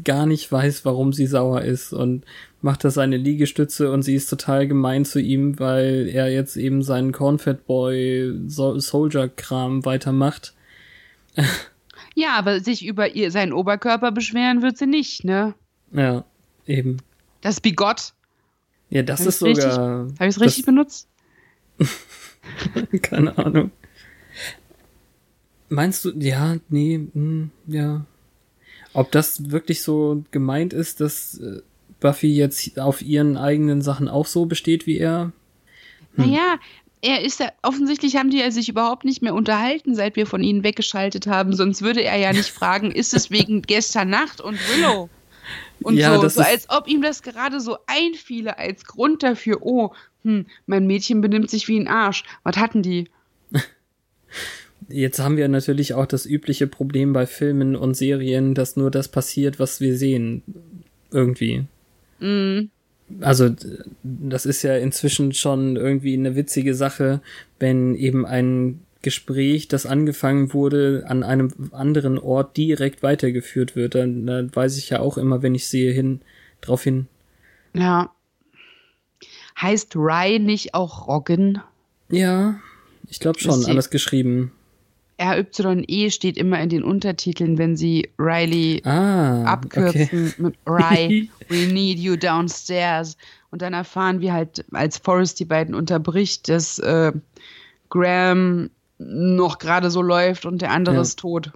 gar nicht weiß, warum sie sauer ist und macht da seine Liegestütze und sie ist total gemein zu ihm, weil er jetzt eben seinen Cornfed Boy so Soldier Kram weitermacht. Ja, aber sich über ihr, seinen Oberkörper beschweren wird sie nicht, ne? Ja, eben. Das Bigott. Ja, das Hab ist sogar. Habe ich es richtig benutzt? Keine Ahnung. Meinst du, ja, nee, hm, ja. Ob das wirklich so gemeint ist, dass äh, Buffy jetzt auf ihren eigenen Sachen auch so besteht wie er? Naja, er ist ja, offensichtlich haben die ja sich überhaupt nicht mehr unterhalten, seit wir von ihnen weggeschaltet haben. Sonst würde er ja nicht fragen, ist es wegen gestern Nacht und Willow? Und Ja, so, das so ist- als ob ihm das gerade so einfiele als Grund dafür, oh, hm, mein Mädchen benimmt sich wie ein Arsch. Was hatten die? Jetzt haben wir natürlich auch das übliche Problem bei Filmen und Serien, dass nur das passiert, was wir sehen. Irgendwie. Mm, Also, das ist ja inzwischen schon irgendwie eine witzige Sache, wenn eben ein Gespräch, das angefangen wurde, an einem anderen Ort direkt weitergeführt wird. Dann, dann weiß ich ja auch immer, wenn ich sehe, hin, drauf hin. ja. Heißt Rye nicht auch Roggen? Ja, ich glaube schon, alles geschrieben. RYE steht immer in den Untertiteln, wenn sie Riley Ah, abkürzen okay. mit Rye, we need you downstairs. Und dann erfahren wir halt, als Forrest die beiden unterbricht, dass äh, Graham noch gerade so läuft und der andere Ja. ist tot.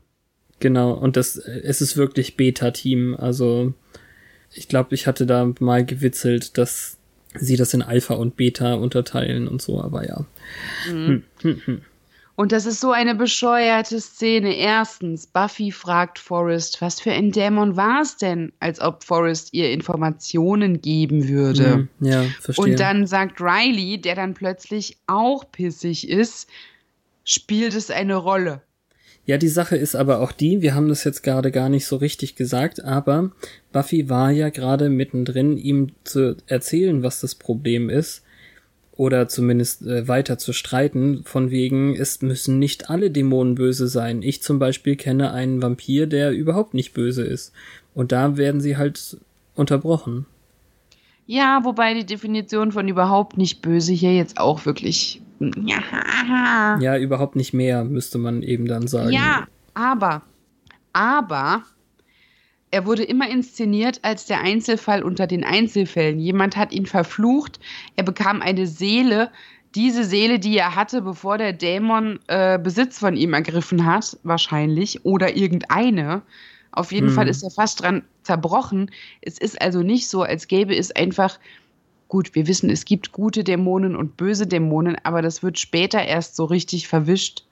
Genau, und das, es ist wirklich Beta-Team. Also, ich glaube, ich hatte da mal gewitzelt, dass sie das in Alpha und Beta unterteilen und so, aber ja. Und das ist so eine bescheuerte Szene. Erstens, Buffy fragt Forrest, was für ein Dämon war es denn, als ob Forrest ihr Informationen geben würde. Hm, ja, verstehe. Und dann sagt Riley, der dann plötzlich auch pissig ist, spielt es eine Rolle. Ja, die Sache ist aber auch die, wir haben das jetzt gerade gar nicht so richtig gesagt, aber Buffy war ja gerade mittendrin, ihm zu erzählen, was das Problem ist oder zumindest äh, weiter zu streiten, von wegen, es müssen nicht alle Dämonen böse sein. Ich zum Beispiel kenne einen Vampir, der überhaupt nicht böse ist. Und da werden sie halt unterbrochen. Ja, wobei die Definition von überhaupt nicht böse hier jetzt auch wirklich. Ja, Ja, überhaupt nicht mehr, müsste man eben dann sagen. ja aber, aber er wurde immer inszeniert als der Einzelfall unter den Einzelfällen. Jemand hat ihn verflucht, er bekam eine Seele, diese Seele, die er hatte, bevor der Dämon äh, Besitz von ihm ergriffen hat, wahrscheinlich, oder irgendeine. Auf jeden Hm. Fall ist er fast dran zerbrochen. Es ist also nicht so, als gäbe es einfach, gut, wir wissen, es gibt gute Dämonen und böse Dämonen, aber das wird später erst so richtig verwischt.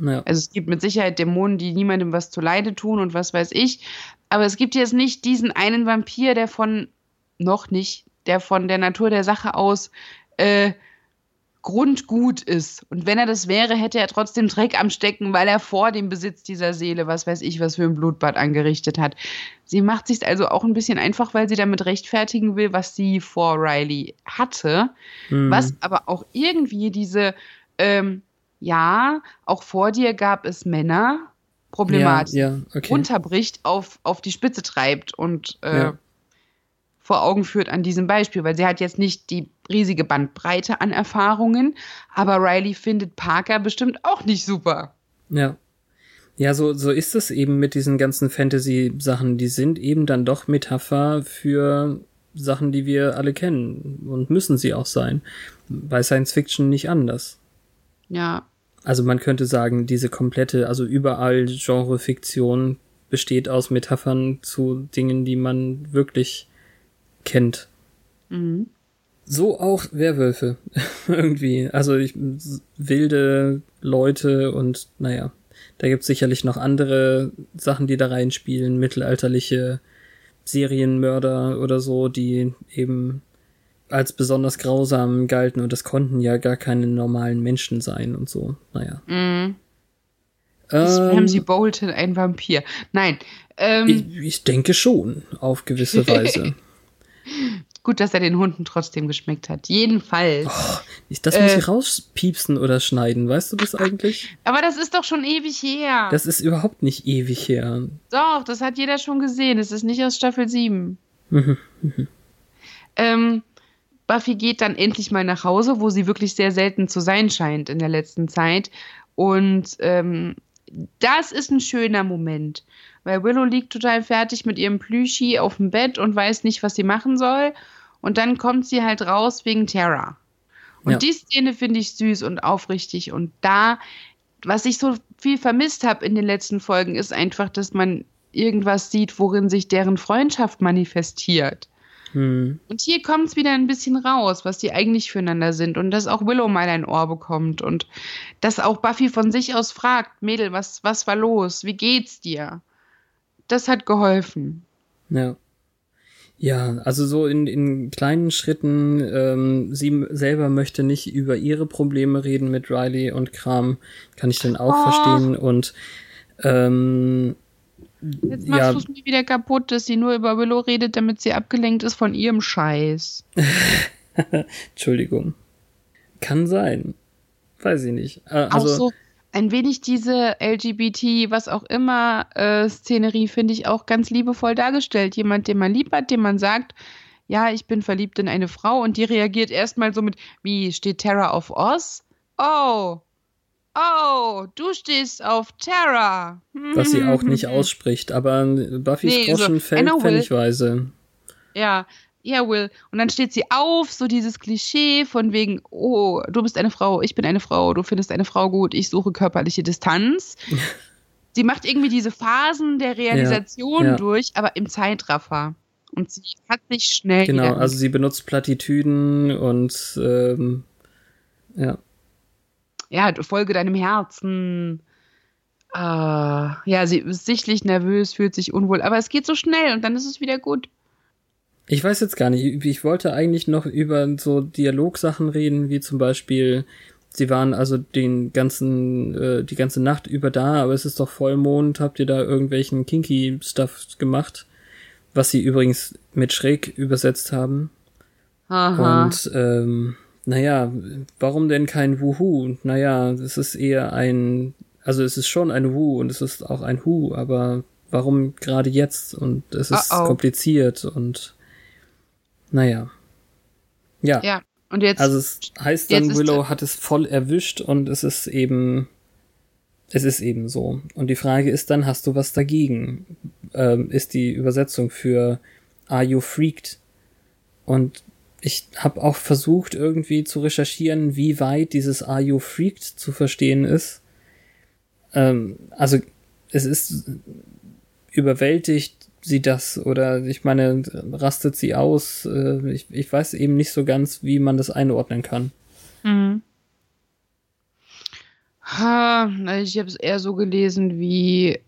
Ja. Also es gibt mit Sicherheit Dämonen, die niemandem was zu Leide tun und was weiß ich. Aber es gibt jetzt nicht diesen einen Vampir, der von, noch nicht, der von der Natur der Sache aus äh, grundgut ist. Und wenn er das wäre, hätte er trotzdem Dreck am Stecken, weil er vor dem Besitz dieser Seele, was weiß ich, was für ein Blutbad angerichtet hat. Sie macht sich also auch ein bisschen einfach, weil sie damit rechtfertigen will, was sie vor Riley hatte. Hm. Was aber auch irgendwie diese, ähm, ja, auch vor dir gab es Männer, Problematik, Ja, ja, okay. unterbricht, auf, auf die Spitze treibt und äh, Ja. vor Augen führt an diesem Beispiel, weil sie hat jetzt nicht die riesige Bandbreite an Erfahrungen, aber Riley findet Parker bestimmt auch nicht super. Ja. Ja, so, so ist es eben mit diesen ganzen Fantasy-Sachen. Die sind eben dann doch Metapher für Sachen, die wir alle kennen. Und müssen sie auch sein. Bei Science Fiction nicht anders. Ja, Also man könnte sagen, diese komplette, also überall Genre-Fiktion besteht aus Metaphern zu Dingen, die man wirklich kennt. mhm. So auch Werwölfe. Irgendwie. Also ich, wilde Leute und naja, da gibt's sicherlich noch andere Sachen, die da reinspielen, mittelalterliche Serienmörder oder so, die eben als besonders grausam galten und das konnten ja gar keine normalen Menschen sein und so. Naja. Mhm. Ist Ähm, Ramsey Bolton ein Vampir? Nein. Ähm, ich, ich denke schon, auf gewisse Weise. gut, dass er den Hunden trotzdem geschmeckt hat. Jedenfalls. Ich, das muss Äh. ich rauspiepsen oder schneiden, weißt du das eigentlich? Aber das ist doch schon ewig her. Das ist überhaupt nicht ewig her. Doch, das hat jeder schon gesehen. Es ist nicht aus Staffel 7. Mhm, ähm, Buffy geht dann endlich mal nach Hause, wo sie wirklich sehr selten zu sein scheint in der letzten Zeit. Und ähm, das ist ein schöner Moment. Weil Willow liegt total fertig mit ihrem Plüschi auf dem Bett und weiß nicht, was sie machen soll. Und dann kommt sie halt raus wegen Terra. Und Ja. die Szene finde ich süß und aufrichtig. Und da, was ich so viel vermisst habe in den letzten Folgen, ist einfach, dass man irgendwas sieht, worin sich deren Freundschaft manifestiert. Hm. Und hier kommt es wieder ein bisschen raus, was die eigentlich füreinander sind. Und dass auch Willow mal ein Ohr bekommt. Und dass auch Buffy von sich aus fragt, Mädel, was, was war los? Wie geht's dir? Das hat geholfen. Ja. Ja, also so in, in kleinen Schritten, ähm, sie selber möchte nicht über ihre Probleme reden mit Riley und Kram, kann ich dann auch Och. verstehen. Und ähm, Jetzt machst Ja. du es mir wieder kaputt, dass sie nur über Willow redet, damit sie abgelenkt ist von ihrem Scheiß. Entschuldigung. Kann sein. Weiß ich nicht. Äh, auch also, so ein wenig diese LGBT, was auch immer, äh, Szenerie finde ich auch ganz liebevoll dargestellt. Jemand, den man lieb hat, dem man sagt, ja, ich bin verliebt in eine Frau und die reagiert erstmal so mit, wie steht Terra auf Oz? Oh, oh, du stehst auf Terra. was sie auch nicht ausspricht, aber Buffys Nee, so, Groschen I fällt pfennigweise. Ja, ja, Will. Und dann steht sie auf, so dieses Klischee von wegen, oh, du bist eine Frau, ich bin eine Frau, du findest eine Frau gut, ich suche körperliche Distanz. sie macht irgendwie diese Phasen der Realisation ja. durch, aber im Zeitraffer. Und sie hat sich schnell. Genau, also sie benutzt Plattitüden und ähm, ja. Ja, folge deinem Herzen. Ah, ja, sie ist sichtlich nervös, fühlt sich unwohl, aber es geht so schnell und dann ist es wieder gut. Ich weiß jetzt gar nicht. Ich wollte eigentlich noch über so Dialogsachen reden, wie zum Beispiel, sie waren also den ganzen, äh, die ganze Nacht über da, aber es ist doch Vollmond. Habt ihr da irgendwelchen kinky Stuff gemacht? Was sie übrigens mit schräg übersetzt haben. Aha. Und ähm, naja, warum denn kein Wuhu? Naja, es ist eher ein, also es ist schon ein Wu und es ist auch ein Hu, aber warum gerade jetzt? Und es ist Uh-oh. kompliziert und naja. Ja, ja, und jetzt. also es heißt dann, Willow hat es voll erwischt und es ist eben, es ist eben so. Und die Frage ist dann, hast du was dagegen? Ähm, ist die Übersetzung für Are you freaked? Und ich habe auch versucht, irgendwie zu recherchieren, wie weit dieses Are you freaked zu verstehen ist. Ähm, also es ist überwältigt sie das oder ich meine, rastet sie aus? Äh, ich, ich weiß eben nicht so ganz, wie man das einordnen kann. Mhm. Ha, ich habe es eher so gelesen, wie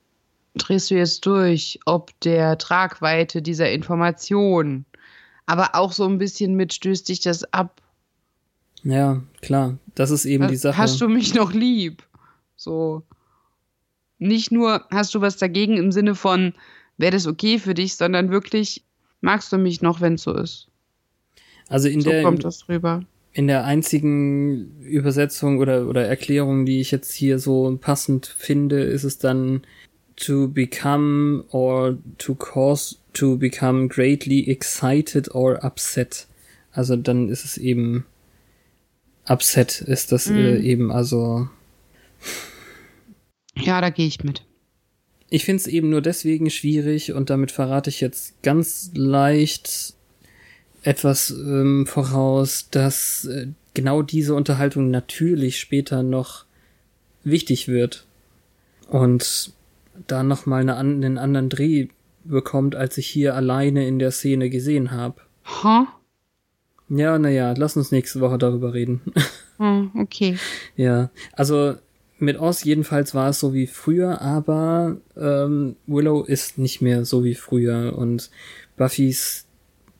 drehst du jetzt durch, ob der Tragweite dieser Information, aber auch so ein bisschen mit stößt dich das ab. Ja, klar, das ist eben die Sache. Hast du mich noch lieb? So. Nicht nur hast du was dagegen im Sinne von, wäre das okay für dich, sondern wirklich, magst du mich noch, wenn es so ist? also in So der kommt das rüber. in der einzigen Übersetzung oder, oder Erklärung, die ich jetzt hier so passend finde, ist es dann to become or to cause to become greatly excited or upset. Also dann ist es eben upset ist das äh, eben also Ja, da gehe ich mit. ich finde es eben nur deswegen schwierig und damit verrate ich jetzt ganz leicht etwas ähm, voraus, dass äh, genau diese Unterhaltung natürlich später noch wichtig wird und da noch mal eine, einen anderen Dreh bekommt, als ich hier alleine in der Szene gesehen habe. Ha? Ja, naja, lass uns nächste Woche darüber reden. Hm, okay. Ja, also mit Oz jedenfalls war es so wie früher, aber ähm, Willow ist nicht mehr so wie früher und Buffys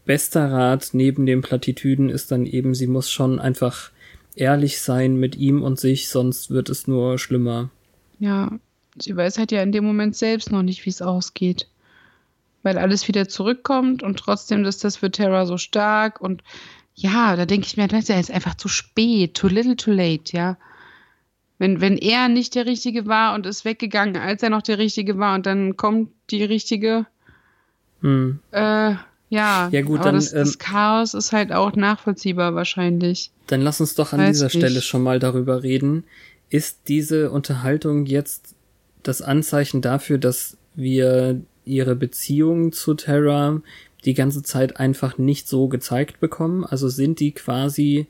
bester Rat neben den Plattitüden ist dann eben, sie muss schon einfach ehrlich sein mit ihm und sich, sonst wird es nur schlimmer. Ja, sie weiß halt ja in dem Moment selbst noch nicht, wie es ausgeht. Weil alles wieder zurückkommt und trotzdem ist das für Terra so stark und ja, da denke ich mir, das ist ja jetzt einfach zu spät, too little too late, ja. Wenn, wenn er nicht der Richtige war und ist weggegangen, als er noch der Richtige war und dann kommt die Richtige, Hm. äh, ja. Ja, gut, dann, das, das ähm, Chaos ist halt auch nachvollziehbar wahrscheinlich. Dann lass uns doch an Weiß dieser nicht. Stelle schon mal darüber reden. Ist diese Unterhaltung jetzt das Anzeichen dafür, dass wir ihre Beziehung zu Terra die ganze Zeit einfach nicht so gezeigt bekommen? Also sind die quasi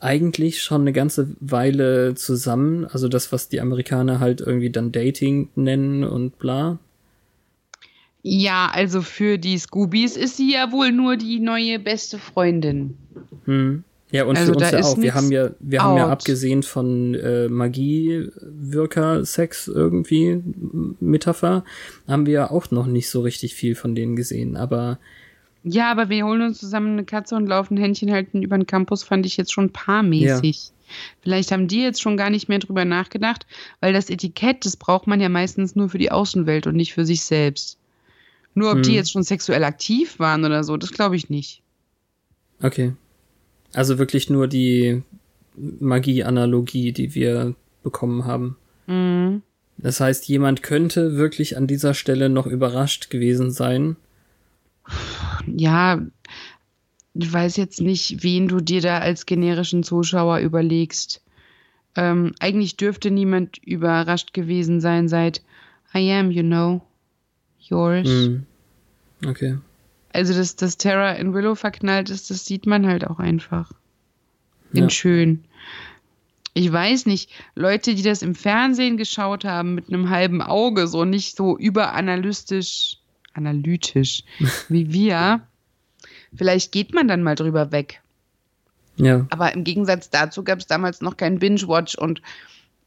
eigentlich schon eine ganze Weile zusammen? Also das, was die Amerikaner halt irgendwie dann Dating nennen und bla? Ja, also für die Scoobies ist sie ja wohl nur die neue beste Freundin. Hm. Ja, und Also für uns ja auch. Wir haben ja, wir haben ja abgesehen von äh, Magie, Wirker, Sex irgendwie, Metapher, haben wir ja auch noch nicht so richtig viel von denen gesehen. Aber Ja, aber wir holen uns zusammen eine Katze und laufen Händchen halten über den Campus, fand ich jetzt schon paarmäßig. Vielleicht haben die jetzt schon gar nicht mehr drüber nachgedacht, weil das Etikett, das braucht man ja meistens nur für die Außenwelt und nicht für sich selbst. Nur ob die Hm. jetzt schon sexuell aktiv waren oder so, das glaube ich nicht. okay. Also wirklich nur die Magie-Analogie, die wir bekommen haben. Mhm. Das heißt, jemand könnte wirklich an dieser Stelle noch überrascht gewesen sein. Ja, ich weiß jetzt nicht, wen du dir da als generischen Zuschauer überlegst. Ähm, eigentlich dürfte niemand überrascht gewesen sein seit I am, you know, yours. Hm. Okay. Also, dass, dass Terra in Willow verknallt ist, das sieht man halt auch einfach. In Ja. schön. Ich weiß nicht, Leute, die das im Fernsehen geschaut haben mit einem halben Auge, so nicht so überanalytisch, analytisch wie wir, vielleicht geht man dann mal drüber weg. Ja. Aber im Gegensatz dazu gab es damals noch kein Binge-Watch und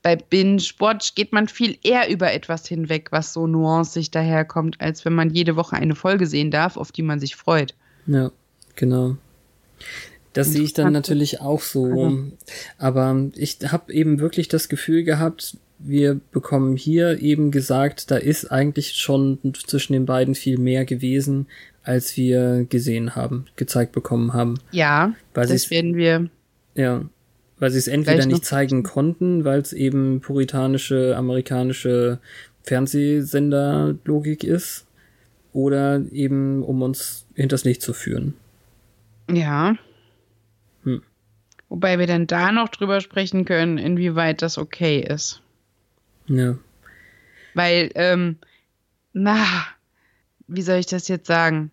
bei Binge-Watch geht man viel eher über etwas hinweg, was so nuancig daherkommt, als wenn man jede Woche eine Folge sehen darf, auf die man sich freut. Ja, genau. Das sehe ich dann natürlich auch so. Aber ich habe eben wirklich das Gefühl gehabt, wir bekommen hier eben gesagt, da ist eigentlich schon zwischen den beiden viel mehr gewesen, als wir gesehen haben, gezeigt bekommen haben. Ja, Weil das werden wir. Ja, weil sie es entweder nicht zeigen konnten, weil es eben puritanische amerikanische Fernsehsender-Logik ist, oder eben um uns hinters Licht zu führen. Ja. Hm. Wobei wir dann da noch drüber sprechen können, inwieweit das okay ist. Ja. Weil, ähm, na, wie soll ich das jetzt sagen?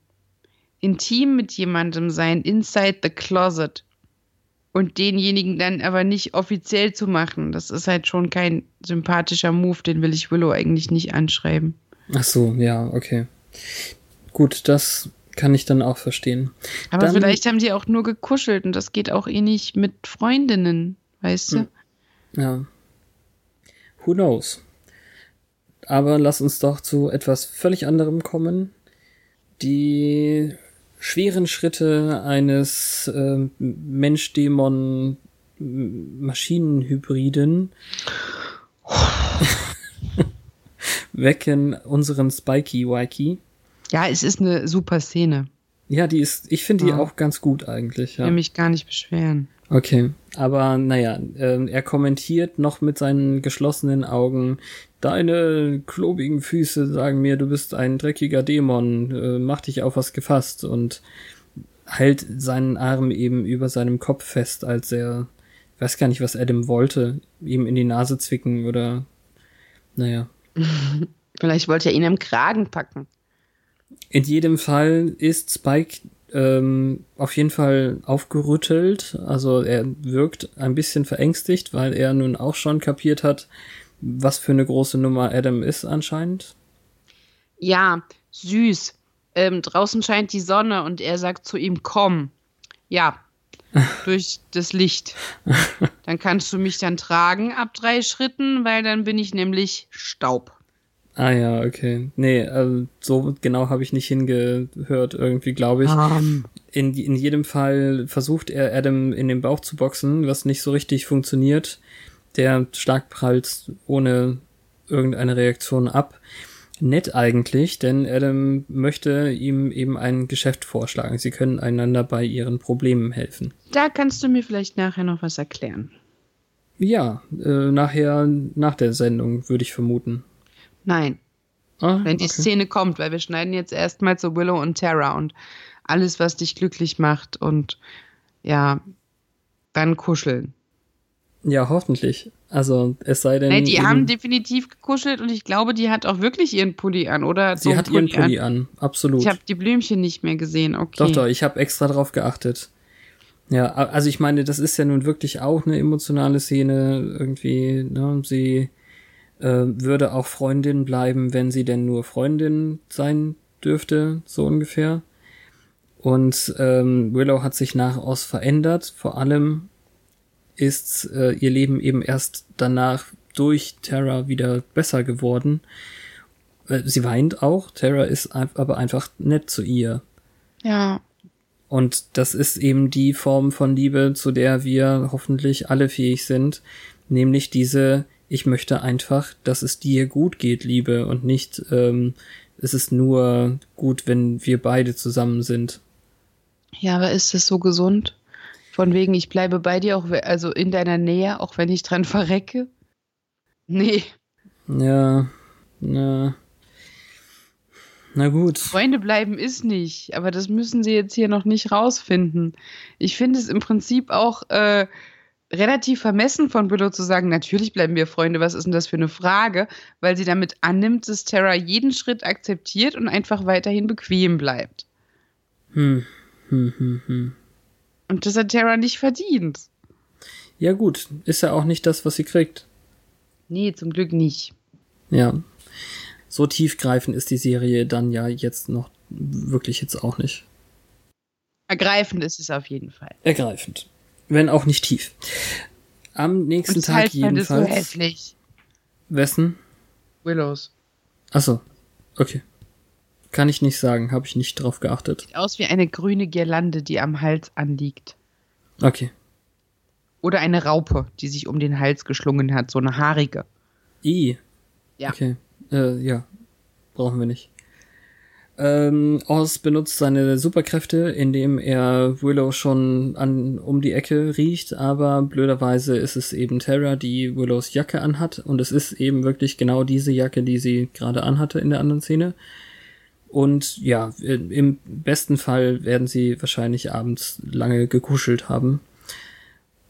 Intim mit jemandem sein, inside the closet. Und denjenigen dann aber nicht offiziell zu machen, das ist halt schon kein sympathischer Move, den will ich Willow eigentlich nicht anschreiben. Ach so, ja, okay. Gut, das kann ich dann auch verstehen. Aber Dann- vielleicht haben die auch nur gekuschelt und das geht auch eh nicht mit Freundinnen, weißt du? Hm. Ja. Who knows? Aber lass uns doch zu etwas völlig anderem kommen. Die schweren Schritte eines äh, Mensch-Dämon-Maschinenhybriden wecken unseren Spiky Wikey. Ja, es ist eine super Szene. Ja, die ist, ich finde die Ja. auch ganz gut eigentlich. Ich Ja. will mich gar nicht beschweren. Okay, aber naja, ähm, er kommentiert noch mit seinen geschlossenen Augen, deine klobigen Füße sagen mir, du bist ein dreckiger Dämon, äh, mach dich auf was gefasst und hält seinen Arm eben über seinem Kopf fest, als er, ich weiß gar nicht, was Adam wollte, ihm in die Nase zwicken oder, naja. Vielleicht wollte er ihn am Kragen packen. In jedem Fall ist Spike ähm, auf jeden Fall aufgerüttelt. Also er wirkt ein bisschen verängstigt, weil er nun auch schon kapiert hat, was für eine große Nummer Adam ist anscheinend. Ja, süß. Ähm, draußen scheint die Sonne und er sagt zu ihm, komm. Ja, durch das Licht. Dann kannst du mich dann tragen ab drei Schritten, weil dann bin ich nämlich Staub. Ah ja, okay. Nee, also so genau habe ich nicht hingehört irgendwie, glaube ich. In, in jedem Fall versucht er Adam in den Bauch zu boxen, was nicht so richtig funktioniert. Der Schlag prallt ohne irgendeine Reaktion ab. Nett eigentlich, denn Adam möchte ihm eben ein Geschäft vorschlagen. Sie können einander bei ihren Problemen helfen. Da kannst du mir vielleicht nachher noch was erklären. Ja, äh, nachher, nach der Sendung, würde ich vermuten. Nein, Ah, wenn die okay. Szene kommt, weil wir schneiden jetzt erstmal zu Willow und Tara und alles, was dich glücklich macht und ja, dann kuscheln. Ja, hoffentlich. Also, es sei denn. Nee, die haben definitiv gekuschelt und ich glaube, die hat auch wirklich ihren Pulli an, oder? So Sie einen hat ihren Pulli an, absolut. Ich habe die Blümchen nicht mehr gesehen, okay. Doch, doch, ich habe extra drauf geachtet. Ja, also ich meine, das ist ja nun wirklich auch eine emotionale Szene irgendwie. Ne? Sie äh, würde auch Freundin bleiben, wenn sie denn nur Freundin sein dürfte, so ungefähr. Und ähm, Willow hat sich nach Oz verändert. Vor allem ist äh, ihr Leben eben erst danach durch Terra wieder besser geworden. Äh, sie weint auch. Terra ist aber einfach nett zu ihr. Ja, Und das ist eben die Form von Liebe, zu der wir hoffentlich alle fähig sind, nämlich diese, ich möchte einfach, dass es dir gut geht, Liebe, und nicht, ähm, es ist nur gut, wenn wir beide zusammen sind. ja, aber ist das so gesund? Von wegen, ich bleibe bei dir, auch also in deiner Nähe, auch wenn ich dran verrecke? Nee, Ja, na, na gut. Freunde bleiben ist nicht, aber das müssen sie jetzt hier noch nicht rausfinden. Ich finde es im Prinzip auch äh, relativ vermessen von Willow zu sagen, natürlich bleiben wir Freunde, was ist denn das für eine Frage? Weil sie damit annimmt, dass Terra jeden Schritt akzeptiert und einfach weiterhin bequem bleibt. Hm, hm, hm, hm. Und das hat Terra nicht verdient. Ja gut, ist ja auch nicht das, was sie kriegt. Nee, zum Glück nicht. Ja. So tiefgreifend ist die Serie dann ja jetzt noch wirklich jetzt auch nicht. Ergreifend ist es auf jeden Fall. Ergreifend. Wenn auch nicht tief. Am nächsten Und Tag Halsband ist so jedenfalls. hässlich. Wessen? Willows. Achso, okay. Kann ich nicht sagen, habe ich nicht drauf geachtet. Sieht aus wie eine grüne Girlande, die am Hals anliegt. Okay. Oder eine Raupe, die sich um den Hals geschlungen hat, so eine haarige. I. Ja. Okay. Äh, ja. Brauchen wir nicht. Ähm, Oz benutzt seine Superkräfte, indem er Willow schon an, um die Ecke riecht, aber blöderweise ist es eben Terra, die Willows Jacke anhat und es ist eben wirklich genau diese Jacke, die sie gerade anhatte in der anderen Szene. Und ja, im besten Fall werden sie wahrscheinlich abends lange gekuschelt haben.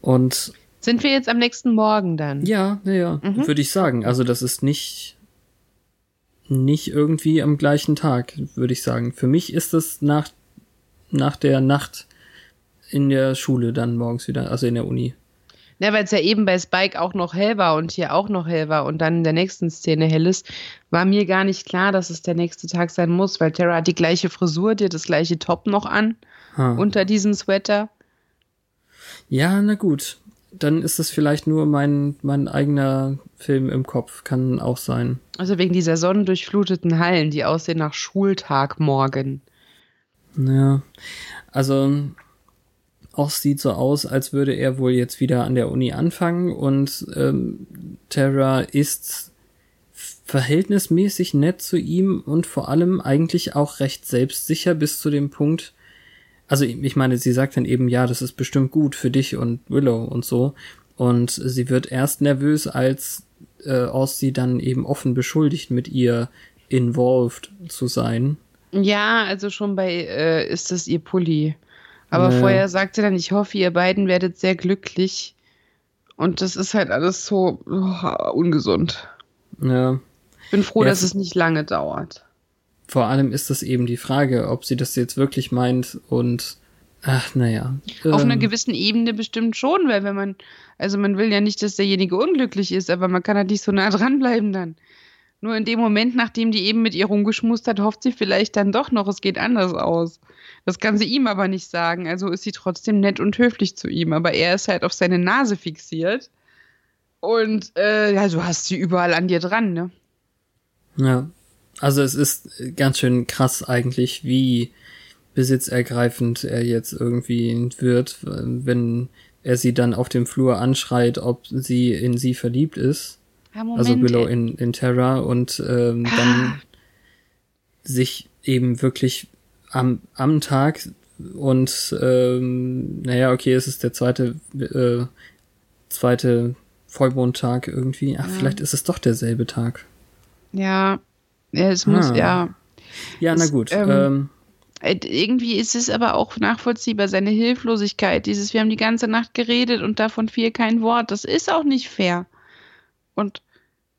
Und Sind wir jetzt am nächsten Morgen dann? ja, ja, ja, Mhm. würde ich sagen. Also das ist nicht nicht irgendwie am gleichen Tag, würde ich sagen. Für mich ist es nach nach der Nacht in der Schule dann morgens wieder, also in der Uni. Ja, weil es ja eben bei Spike auch noch hell war und hier auch noch hell war und dann in der nächsten Szene hell ist, war mir gar nicht klar, dass es der nächste Tag sein muss, weil Tara hat die gleiche Frisur, hat das gleiche Top noch an Ha. unter diesem Sweater. Ja, na gut. Dann ist es vielleicht nur mein mein eigener Film im Kopf, kann auch sein. Also wegen dieser sonnendurchfluteten Hallen, die aussehen nach Schultag morgen. Ja, also auch sieht so aus, als würde er wohl jetzt wieder an der Uni anfangen und ähm, Terra ist verhältnismäßig nett zu ihm und vor allem eigentlich auch recht selbstsicher bis zu dem Punkt, also ich meine, sie sagt dann eben, ja, das ist bestimmt gut für dich und Willow und so und sie wird erst nervös, als äh, Oz sie dann eben offen beschuldigt, mit ihr involved zu sein. Ja, also schon bei äh, ist das ihr Pulli. Aber Naja. vorher sagt sie dann, ich hoffe, ihr beiden werdet sehr glücklich. Und das ist halt alles so oh, ungesund. Ja. Ich bin froh, Ja, dass es- nicht lange dauert. Vor allem ist das eben die Frage, ob sie das jetzt wirklich meint und ach, naja. Auf einer Ähm, gewissen Ebene bestimmt schon, weil wenn man, also man will ja nicht, dass derjenige unglücklich ist, aber man kann halt nicht so nah dranbleiben dann. Nur in dem Moment, nachdem die eben mit ihr rumgeschmust hat, hofft sie vielleicht dann doch noch, es geht anders aus. Das kann sie ihm aber nicht sagen. Also ist sie trotzdem nett und höflich zu ihm. Aber er ist halt auf seine Nase fixiert. Und äh, ja, du hast sie überall an dir dran, ne? Ja. Also es ist ganz schön krass eigentlich, wie besitzergreifend er jetzt irgendwie wird, wenn er sie dann auf dem Flur anschreit, ob sie in sie verliebt ist. Ja, Moment, also Willow in, in Terra und ähm, Ah. dann sich eben wirklich am, am Tag und ähm, naja, okay, es ist der zweite, äh, zweite Vollmondtag irgendwie. Ach, Ja. vielleicht ist es doch derselbe Tag. Ja, es muss, Ah. ja. Ja, na Es, gut. ähm, ähm, Äh, Irgendwie ist es aber auch nachvollziehbar, seine Hilflosigkeit. Dieses, wir haben die ganze Nacht geredet und davon fiel kein Wort. Das ist auch nicht fair. Und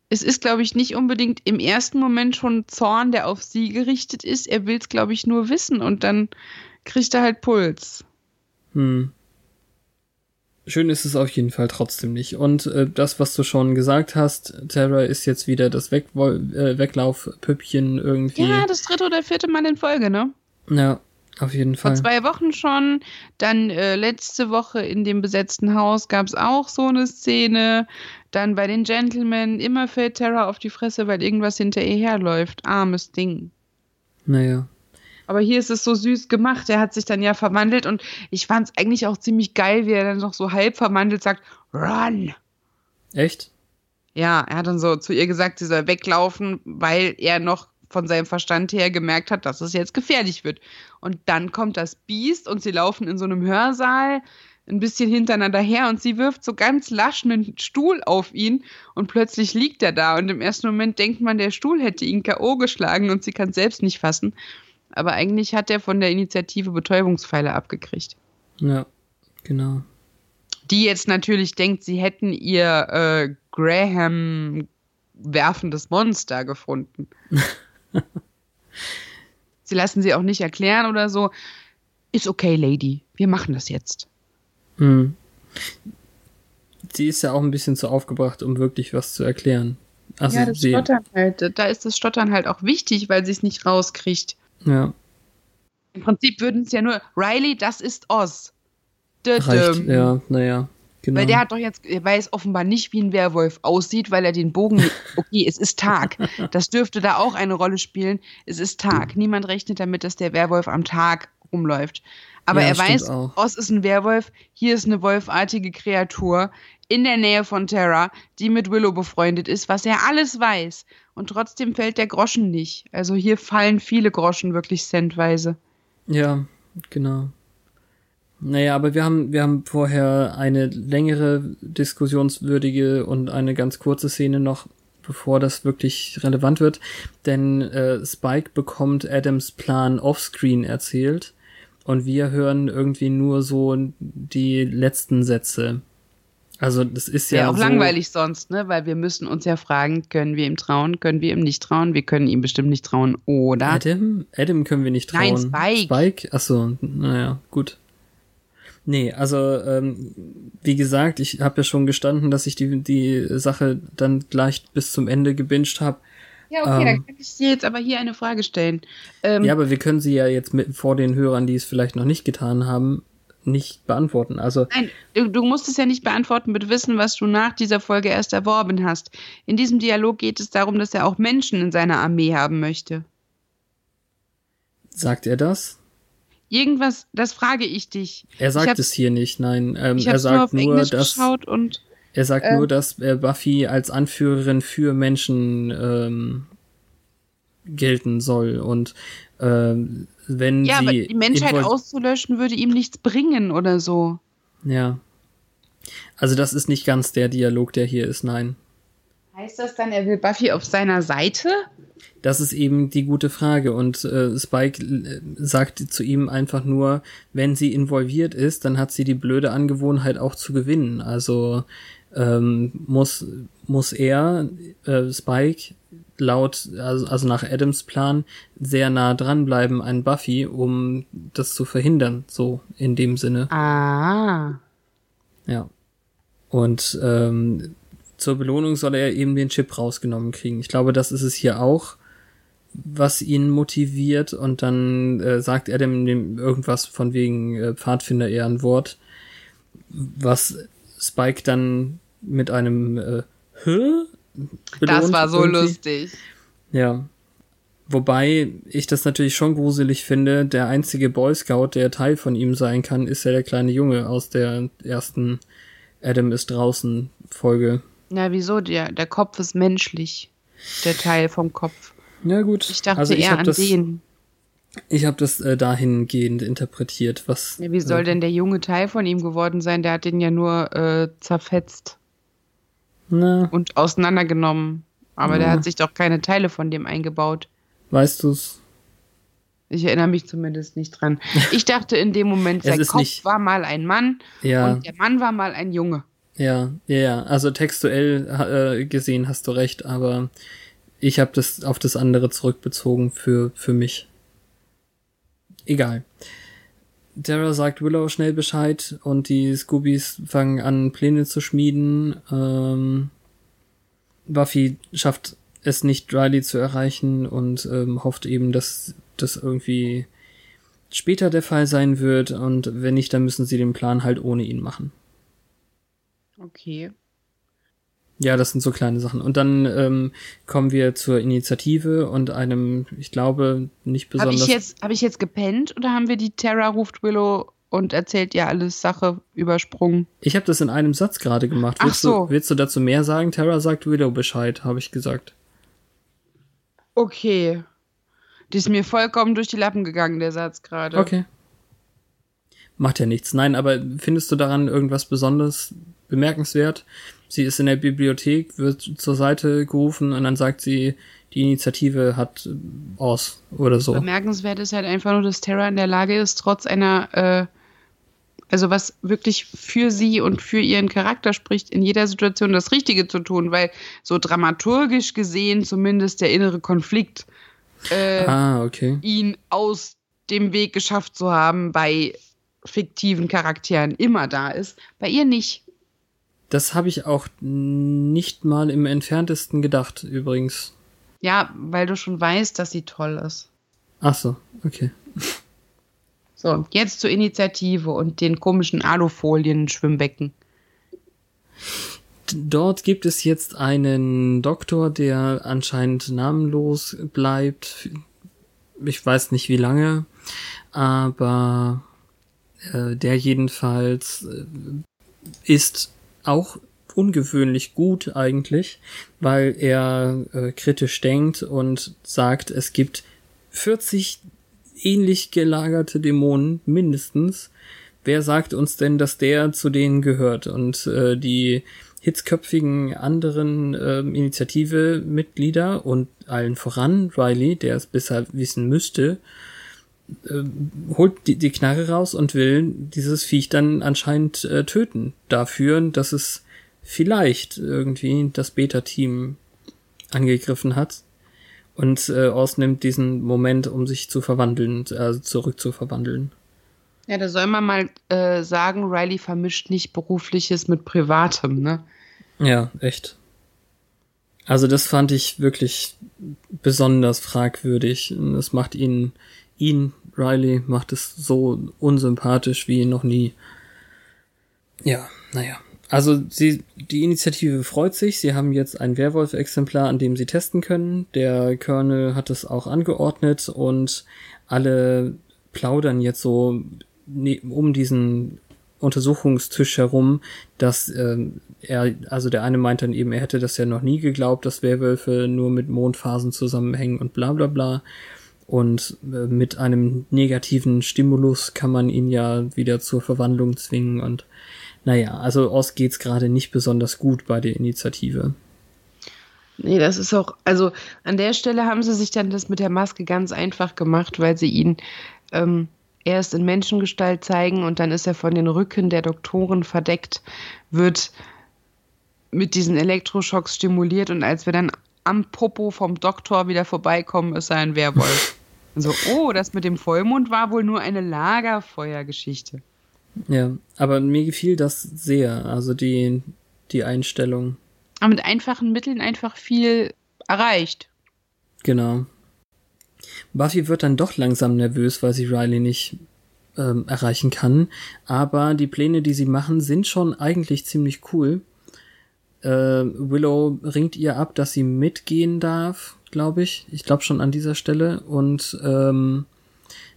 es ist, glaube ich, nicht unbedingt im ersten Moment schon Zorn, der auf sie gerichtet ist. Er will es, glaube ich, nur wissen und dann kriegt er halt Puls. Hm. Schön ist es auf jeden Fall trotzdem nicht. Und äh, das, was du schon gesagt hast, Terra ist jetzt wieder das Weg äh, Weglaufpüppchen irgendwie. Ja, das dritte oder vierte Mal in Folge, ne? Ja, auf jeden Vor Fall. zwei Wochen schon. Dann äh, letzte Woche in dem besetzten Haus gab es auch so eine Szene. Dann bei den Gentlemen. Immer fällt Terra auf die Fresse, weil irgendwas hinter ihr herläuft. Armes Ding. Naja. Aber hier ist es so süß gemacht. Er hat sich dann ja verwandelt und ich fand es eigentlich auch ziemlich geil, wie er dann noch so halb verwandelt sagt: Run! Echt? Ja, er hat dann so zu ihr gesagt, sie soll weglaufen, weil er noch von seinem Verstand her gemerkt hat, dass es jetzt gefährlich wird. Und dann kommt das Biest und sie laufen in so einem Hörsaal ein bisschen hintereinander her und sie wirft so ganz lasch einen Stuhl auf ihn und plötzlich liegt er da und im ersten Moment denkt man, der Stuhl hätte ihn K.O. geschlagen und sie kann es selbst nicht fassen. Aber eigentlich hat er von der Initiative Betäubungspfeile abgekriegt. Ja, genau. Die jetzt natürlich denkt, sie hätten ihr äh, Graham werfendes Monster gefunden. sie lassen sie auch nicht erklären oder so. Ist okay, Lady. Wir machen das jetzt. Hm. Sie ist ja auch ein bisschen zu aufgebracht, um wirklich was zu erklären. Also ja, das sie, Stottern halt. Da ist das Stottern halt auch wichtig, weil sie es nicht rauskriegt. ja, Im Prinzip würden es ja nur, Riley, das ist Oz. reicht. Ja, naja. Genau. Weil der hat doch jetzt, er weiß offenbar nicht, wie ein Werwolf aussieht, weil er den Bogen. Okay, es ist Tag. Das dürfte da auch eine Rolle spielen. Es ist Tag. Niemand rechnet damit, dass der Werwolf am Tag rumläuft. Aber Ja, er weiß, auch. Oz ist ein Werwolf, hier ist eine wolfartige Kreatur in der Nähe von Terra, die mit Willow befreundet ist, was er alles weiß. Und trotzdem fällt der Groschen nicht. Also hier fallen viele Groschen wirklich centweise. Ja, genau. Naja, aber wir haben, wir haben vorher eine längere diskussionswürdige und eine ganz kurze Szene noch, bevor das wirklich relevant wird. Denn äh, Spike bekommt Adams Plan offscreen erzählt und wir hören irgendwie nur so die letzten Sätze. Also das ist ja Wäre auch so, langweilig sonst, ne? Weil wir müssen uns ja fragen, können wir ihm trauen, können wir ihm nicht trauen? Wir können ihm bestimmt nicht trauen, oder? Adam? Adam können wir nicht Nein, trauen. Spike. Spike? Achso, naja, gut. Nee, also ähm, wie gesagt, ich habe ja schon gestanden, dass ich die, die Sache dann gleich bis zum Ende gebinged habe. Ja, okay, Ähm. dann kann ich dir jetzt aber hier eine Frage stellen. Ähm, Ja, aber wir können sie ja jetzt mit, vor den Hörern, die es vielleicht noch nicht getan haben, nicht beantworten. Also Nein, du, du musst es ja nicht beantworten mit Wissen, was du nach dieser Folge erst erworben hast. In diesem Dialog geht es darum, dass er auch Menschen in seiner Armee haben möchte. sagt er das? Irgendwas, das frage ich dich. Er sagt hab- es hier nicht, nein. Ähm, Ich er nur sagt auf nur, Englisch dass geschaut und er sagt Ähm. nur, dass äh, Buffy als Anführerin für Menschen ähm, gelten soll und ähm, wenn ja, aber sie die Menschheit invol- auszulöschen würde ihm nichts bringen oder so. Ja. Also das ist nicht ganz der Dialog, der hier ist, nein. Heißt das dann, er will Buffy auf seiner Seite? Das ist eben die gute Frage und äh, Spike äh, sagt zu ihm einfach nur, wenn sie involviert ist, dann hat sie die blöde Angewohnheit auch zu gewinnen. Also ähm, muss muss er äh, Spike laut also, also nach Adams Plan sehr nah dran bleiben an Buffy, um das zu verhindern, so in dem Sinne. Ah. Ja. Und ähm, zur Belohnung soll er eben den Chip rausgenommen kriegen. Ich glaube, das ist es hier auch, was ihn motiviert. Und dann äh, sagt er dem, dem irgendwas von wegen äh, Pfadfinder Ehrenwort, was Spike dann mit einem äh? Das belohnt war so irgendwie. lustig. Ja. Wobei ich das natürlich schon gruselig finde. Der einzige Boy Scout, der Teil von ihm sein kann, ist ja der kleine Junge aus der ersten Adam ist draußen Folge. Na, wieso? Der, der Kopf ist menschlich. Der Teil vom Kopf. Ja gut. Ich dachte also ich eher an das, den. Ich habe das äh, dahingehend interpretiert, was. Ja, wie soll äh, denn der Junge Teil von ihm geworden sein? Der hat den ja nur äh, zerfetzt Na, und auseinandergenommen. Aber der Ja. hat sich doch keine Teile von dem eingebaut. weißt du's? Ich erinnere mich zumindest nicht dran. Ich dachte in dem Moment, sein Kopf nicht- war mal ein Mann Ja, und der Mann war mal ein Junge. Ja, ja, ja. Also textuell äh, gesehen hast du recht, aber ich habe das auf das andere zurückbezogen für für mich. Egal. Dara sagt Willow schnell Bescheid und die Scoobies fangen an, Pläne zu schmieden. Ähm, Buffy schafft es nicht, Riley zu erreichen und ähm, hofft eben, dass das irgendwie später der Fall sein wird und wenn nicht, dann müssen sie den Plan halt ohne ihn machen. Okay. Ja, das sind so kleine Sachen. Und dann ähm, kommen wir zur Initiative und einem, ich glaube, nicht Habe besonders. ich, jetzt, hab ich jetzt gepennt oder haben wir die Terra ruft Willow und erzählt ihr alles Sache übersprungen? Ich habe das in einem Satz gerade gemacht. Ach Willst, so. du, willst du dazu mehr sagen? Tara sagt Willow Bescheid, habe ich gesagt. Okay. Die ist mir vollkommen durch die Lappen gegangen, der Satz gerade. Okay. Macht ja nichts. Nein, aber findest du daran irgendwas besonders bemerkenswert? Sie ist in der Bibliothek, wird zur Seite gerufen und dann sagt sie, die Initiative hat äh, aus oder so. Bemerkenswert ist halt einfach nur, dass Terra in der Lage ist, trotz einer, äh, also was wirklich für sie und für ihren Charakter spricht, in jeder Situation das Richtige zu tun, weil so dramaturgisch gesehen zumindest der innere Konflikt äh, Ah, okay. ihn aus dem Weg geschafft zu haben bei fiktiven Charakteren immer da ist. Bei ihr nicht. Das habe ich auch nicht mal im entferntesten gedacht, übrigens. Ja, weil du schon weißt, dass sie toll ist. Ach so, okay. So, jetzt zur Initiative und den komischen Alufolien-Schwimmbecken. Dort gibt es jetzt einen Doktor, der anscheinend namenlos bleibt. Ich weiß nicht wie lange, aber äh, der jedenfalls äh, ist auch ungewöhnlich gut eigentlich, weil er äh, kritisch denkt und sagt, es gibt 40 ähnlich gelagerte Dämonen mindestens. Wer sagt uns denn, dass der zu denen gehört? Und äh, die hitzköpfigen anderen äh, Initiative-Mitglieder und allen voran Riley, der es besser wissen müsste, äh, holt die, die Knarre raus und will dieses Viech dann anscheinend äh, töten. Dafür, dass es vielleicht irgendwie das Beta-Team angegriffen hat. Und äh, Oz nimmt diesen Moment, um sich zu verwandeln, also zurück zu verwandeln. Ja, da soll man mal äh, sagen, Riley vermischt nicht berufliches mit privatem, ne? Ja, echt. Also das fand ich wirklich besonders fragwürdig. Das macht ihn, ihn, Riley, macht es so unsympathisch wie noch nie. Ja, naja. Also sie, die Initiative freut sich. Sie haben jetzt ein Werwolf-Exemplar, an dem sie testen können. Der Colonel hat es auch angeordnet und alle plaudern jetzt so ne, um diesen Untersuchungstisch herum, dass äh, er, also der eine meint dann eben, er hätte das ja noch nie geglaubt, dass Werwölfe nur mit Mondphasen zusammenhängen und bla bla bla. Und äh, mit einem negativen Stimulus kann man ihn ja wieder zur Verwandlung zwingen und naja, also Oz geht's gerade nicht besonders gut bei der Initiative. Nee, das ist auch, also an der Stelle haben sie sich dann das mit der Maske ganz einfach gemacht, weil sie ihn ähm, erst in Menschengestalt zeigen und dann ist er von den Rücken der Doktoren verdeckt, wird mit diesen Elektroschocks stimuliert und als wir dann am Popo vom Doktor wieder vorbeikommen, ist er ein Werwolf. So, oh, das mit dem Vollmond war wohl nur eine Lagerfeuergeschichte. Ja, aber mir gefiel das sehr, also die, die Einstellung. Aber mit einfachen Mitteln einfach viel erreicht. Genau. Buffy wird dann doch langsam nervös, weil sie Riley nicht ähm, erreichen kann. Aber die Pläne, die sie machen, sind schon eigentlich ziemlich cool. Äh, Willow ringt ihr ab, dass sie mitgehen darf, glaube ich. Ich glaube schon an dieser Stelle. Und ähm,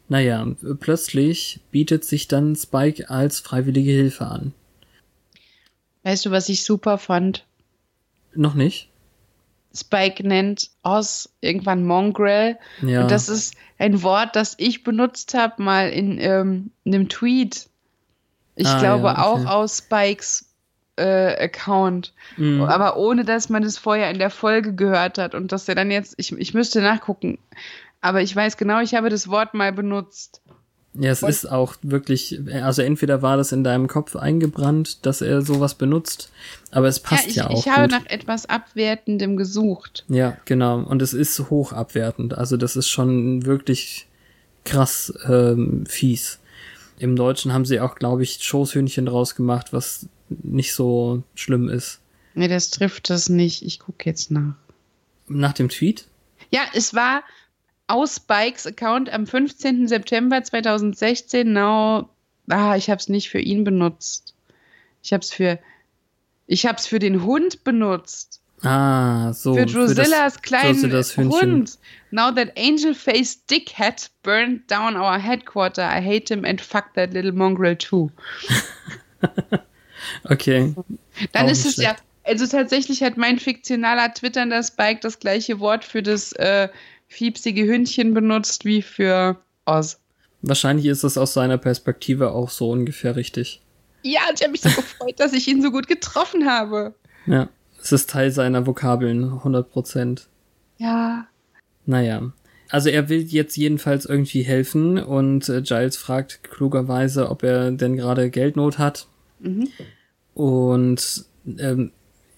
naja, plötzlich bietet sich dann Spike als freiwillige Hilfe an. Weißt du, was ich super fand? Noch nicht. Spike nennt Oz irgendwann Mongrel. Ja. Und das ist ein Wort, das ich benutzt habe mal in, ähm, in einem Tweet. Ich ah, glaube ja, okay. auch aus Spikes Account. Mhm. Aber ohne, dass man es vorher in der Folge gehört hat und dass er dann jetzt, ich, ich müsste nachgucken, aber ich weiß genau, ich habe das Wort mal benutzt. Ja, es Und ist auch wirklich, also entweder war das in deinem Kopf eingebrannt, dass er sowas benutzt, aber es passt ja, ich, ja auch. Ich habe gut. nach etwas Abwertendem gesucht. Ja, genau. Und es ist hoch abwertend. Also das ist schon wirklich krass ähm, fies. Im Deutschen haben sie auch, glaube ich, Schoßhühnchen draus gemacht, was nicht so schlimm ist. Nee, das trifft das nicht. Ich gucke jetzt nach. Nach dem Tweet? Ja, es war aus Bikes Account am 15. September 2016. Now, ah, ich habe es nicht für ihn benutzt. Ich habe es für, ich habe es für den Hund benutzt. Ah, so. Für Drusillas kleinen Hund. Now that angel face dickhead burned down our headquarter, I hate him and fuck that little mongrel too. okay. Dann Auch ist es schlecht. ja, also tatsächlich hat mein fiktionaler Twitternder Spike das gleiche Wort für das äh, fiepsige Hündchen benutzt wie für Oz. Wahrscheinlich ist es aus seiner Perspektive auch so ungefähr richtig. Ja, ich habe mich so gefreut, dass ich ihn so gut getroffen habe. Ja, es ist Teil seiner Vokabeln, 100 Prozent. Ja. Naja. Also er will jetzt jedenfalls irgendwie helfen und äh, Giles fragt klugerweise, ob er denn gerade Geldnot hat. Mhm. Und ähm,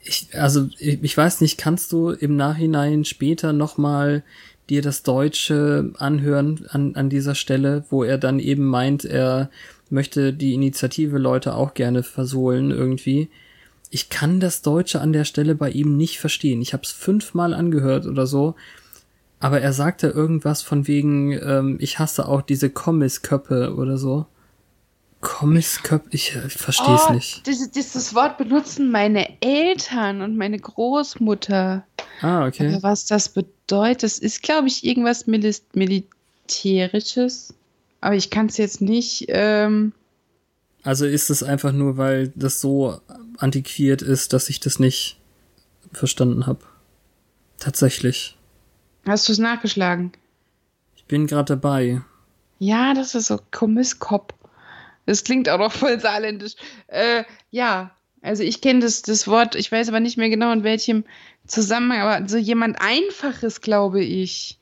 ich, also ich, ich weiß nicht, kannst du im Nachhinein später nochmal dir das Deutsche anhören an, an dieser Stelle, wo er dann eben meint, er möchte die Initiative Leute auch gerne versohlen irgendwie. Ich kann das Deutsche an der Stelle bei ihm nicht verstehen. Ich habe es fünfmal angehört oder so. Aber er sagte irgendwas von wegen, ähm, ich hasse auch diese Kommisköppe oder so. Kommisköppe, ich, ich verstehe es oh, nicht. Dieses, dieses Wort benutzen meine Eltern und meine Großmutter. Ah, okay. Aber was das bedeutet, das ist, glaube ich, irgendwas Milis Militärisches. Aber ich kann es jetzt nicht. Ähm, Also ist es einfach nur, weil das so antiquiert ist, dass ich das nicht verstanden habe. Tatsächlich. hast du es nachgeschlagen? Ich bin gerade dabei. Ja, das ist so Kommisskop. Das klingt auch noch voll saarländisch. Äh, ja, also ich kenne das, das Wort, ich weiß aber nicht mehr genau in welchem Zusammenhang, aber so jemand Einfaches, glaube ich.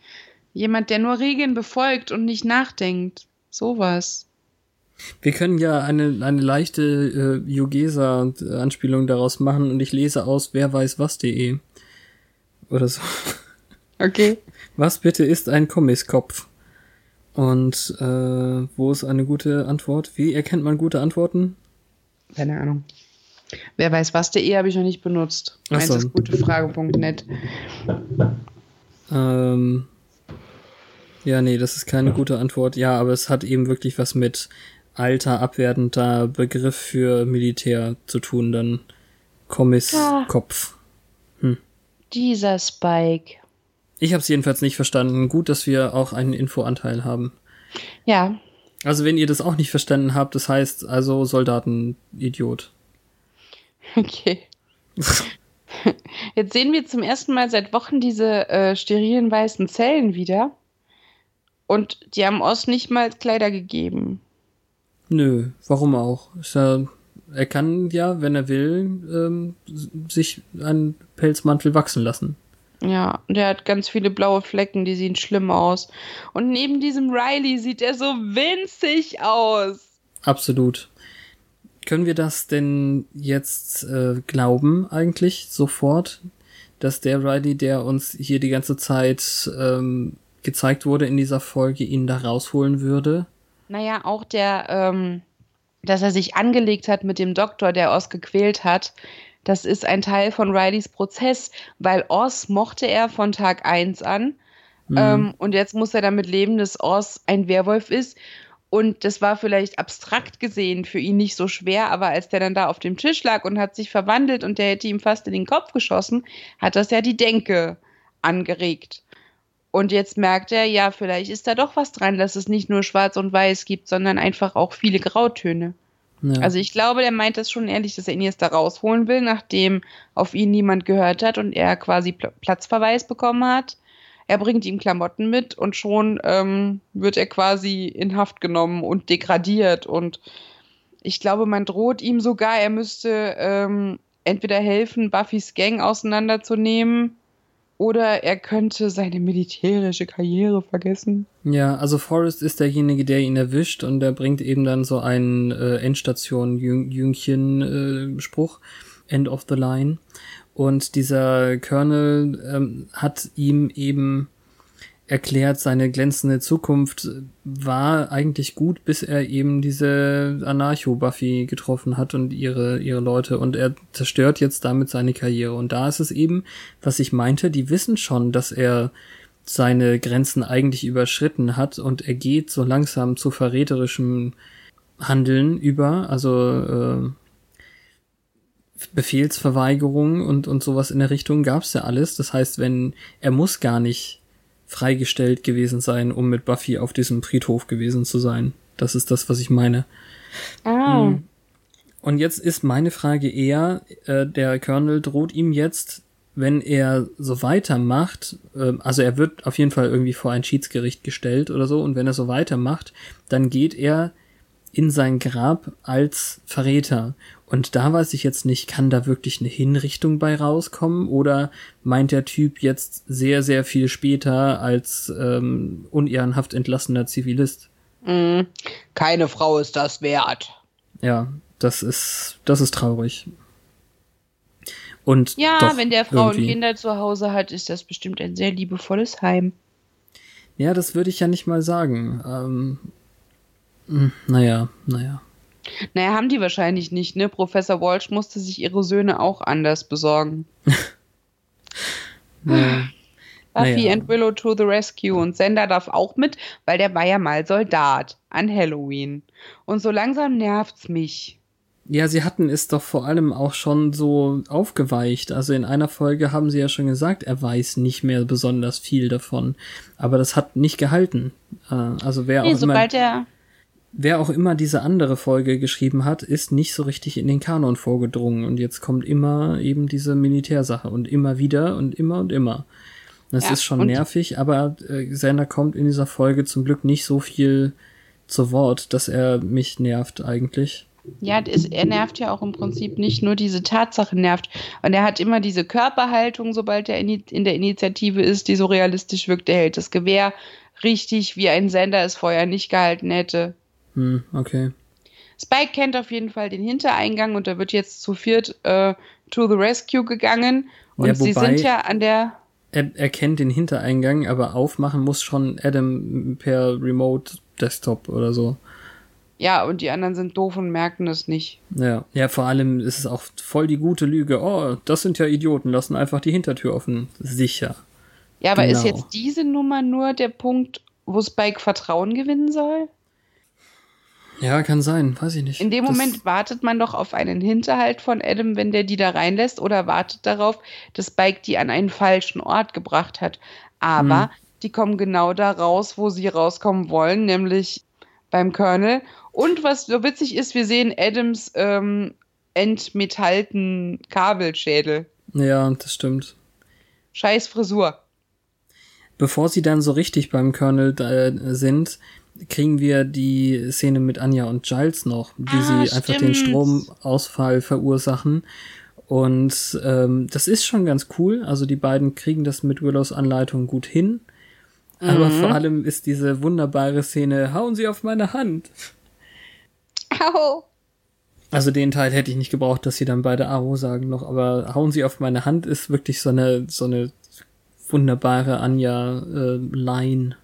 Jemand, der nur Regeln befolgt und nicht nachdenkt. Sowas. Wir können ja eine, eine leichte äh, Jugesa-Anspielung daraus machen und ich lese aus wer weiß was.de. Oder so. Okay. Was bitte ist ein Kommiskopf? Und äh, wo ist eine gute Antwort? Wie erkennt man gute Antworten? Keine Ahnung. Wer weiß was.de habe ich noch nicht benutzt. Meins so. ist gutefrage.net. Ähm, ja, nee, das ist keine gute Antwort. Ja, aber es hat eben wirklich was mit alter, abwertender Begriff für Militär zu tun, dann Kommiskopf. Dieser Spike. Ich habe es jedenfalls nicht verstanden. Gut, dass wir auch einen Infoanteil haben. Ja, Also wenn ihr das auch nicht verstanden habt, das heißt also Soldatenidiot. okay. Jetzt sehen wir zum ersten Mal seit Wochen diese äh, sterilen weißen Zellen wieder. Und die haben Ost nicht mal Kleider gegeben. Nö, warum auch? Ja, er kann ja, wenn er will, ähm, sich einen Pelzmantel wachsen lassen. Ja, und er hat ganz viele blaue Flecken, die sehen schlimm aus. Und neben diesem Riley sieht er so winzig aus. Absolut. Können wir das denn jetzt äh, glauben eigentlich sofort, dass der Riley, der uns hier die ganze Zeit ähm, gezeigt wurde in dieser Folge, ihn da rausholen würde? Naja, auch der, ähm, dass er sich angelegt hat mit dem Doktor, der Oz gequält hat, das ist ein Teil von Rileys Prozess, weil Oz mochte er von Tag 1 an. Ähm, und jetzt muss er damit leben, dass Oz ein Werwolf ist. Und das war vielleicht abstrakt gesehen für ihn nicht so schwer, aber als der dann da auf dem Tisch lag und hat sich verwandelt und der hätte ihm fast in den Kopf geschossen, hat das ja die Denke angeregt. Und jetzt merkt er, ja, vielleicht ist da doch was dran, dass es nicht nur schwarz und weiß gibt, sondern einfach auch viele Grautöne. Also ich glaube, der meint das schon ehrlich, dass er ihn jetzt da rausholen will, nachdem auf ihn niemand gehört hat und er quasi Pl Platzverweis bekommen hat. Er bringt ihm Klamotten mit und schon ähm, wird er quasi in Haft genommen und degradiert. Und ich glaube, man droht ihm sogar, er müsste ähm, entweder helfen, Buffys Gang auseinanderzunehmen oder er könnte seine militärische Karriere vergessen. Ja, also Forrest ist derjenige, der ihn erwischt und der bringt eben dann so einen äh, Endstation-Jüngchen-Spruch, End of the Line. Und dieser Colonel ähm, hat ihm eben erklärt, seine glänzende Zukunft war eigentlich gut, bis er eben diese Anarcho-Buffy getroffen hat und ihre, ihre Leute und er zerstört jetzt damit seine Karriere. Und da ist es eben, was ich meinte, die wissen schon, dass er seine Grenzen eigentlich überschritten hat und er geht so langsam zu verräterischem Handeln über, also äh, Befehlsverweigerung und, und sowas in der Richtung gab's ja alles. Das heißt, wenn er muss gar nicht freigestellt gewesen sein, um mit Buffy auf diesem Friedhof gewesen zu sein. Das ist das, was ich meine. Ah. Mhm. Und jetzt ist meine Frage eher, äh, der Colonel droht ihm jetzt, wenn er so weitermacht, äh, also er wird auf jeden Fall irgendwie vor ein Schiedsgericht gestellt oder so, und wenn er so weitermacht, dann geht er in sein Grab als Verräter. Und da weiß ich jetzt nicht, kann da wirklich eine Hinrichtung bei rauskommen oder meint der Typ jetzt sehr, sehr viel später als ähm, unehrenhaft entlassener Zivilist? Mm, keine Frau ist das wert. Ja, das ist, das ist traurig. Und Ja, doch, wenn der Frau und irgendwie. Kinder zu Hause hat, ist das bestimmt ein sehr liebevolles Heim. Ja, das würde ich ja nicht mal sagen. Ähm, mh, naja, naja. Naja, haben die wahrscheinlich nicht, ne? Professor Walsh musste sich ihre Söhne auch anders besorgen. naja. Buffy Naja. and Willow to the rescue und Sender darf auch mit, weil der war ja mal Soldat an Halloween. Und so langsam nervt's mich. Ja, sie hatten es doch vor allem auch schon so aufgeweicht. Also in einer Folge haben sie ja schon gesagt, er weiß nicht mehr besonders viel davon. Aber das hat nicht gehalten. Äh, Also wer Nee, auch immer, sobald er wer auch immer diese andere Folge geschrieben hat, ist nicht so richtig in den Kanon vorgedrungen. Und jetzt kommt immer eben diese Militärsache und immer wieder und immer und immer. Das Ja, ist schon nervig, aber äh, Xander kommt in dieser Folge zum Glück nicht so viel zu Wort, dass er mich nervt eigentlich. Ja, es, er nervt ja auch im Prinzip nicht nur diese Tatsache nervt. Und er hat immer diese Körperhaltung, sobald er in, die- in der Initiative ist, die so realistisch wirkt. Er hält das Gewehr richtig, wie ein Sender es vorher nicht gehalten hätte. Hm, okay. Spike kennt auf jeden Fall den Hintereingang und da wird jetzt zu viert äh, to the rescue gegangen. Und Ja, sie sind ja an der. Er, er kennt den Hintereingang, aber aufmachen muss schon Adam per Remote Desktop oder so. Ja, und die anderen sind doof und merken es nicht. Ja, ja, vor allem ist es auch voll die gute Lüge. Oh, das sind ja Idioten, lassen einfach die Hintertür offen. Sicher. Ja, aber ist Genau. jetzt diese Nummer nur der Punkt, wo Spike Vertrauen gewinnen soll? Ja, kann sein, weiß ich nicht. In dem Das- Moment wartet man doch auf einen Hinterhalt von Adam, wenn der die da reinlässt, oder wartet darauf, dass Spike die an einen falschen Ort gebracht hat. Aber Hm. die kommen genau da raus, wo sie rauskommen wollen, nämlich beim Colonel. Und was so witzig ist, wir sehen Adams ähm, entmetallten Kabelschädel. Ja, das stimmt. Scheiß Frisur. Bevor sie dann so richtig beim Colonel äh, sind, kriegen wir die Szene mit Anja und Giles noch, wie Ah, sie einfach den stimmt. Stromausfall verursachen. Und ähm, das ist schon ganz cool. Also die beiden kriegen das mit Willows Anleitung gut hin. Aber Mhm. vor allem ist diese wunderbare Szene, hauen Sie auf meine Hand. Au. Also den Teil hätte ich nicht gebraucht, dass sie dann beide Aro sagen noch, aber hauen Sie auf meine Hand ist wirklich so eine, so eine wunderbare Anja-Line.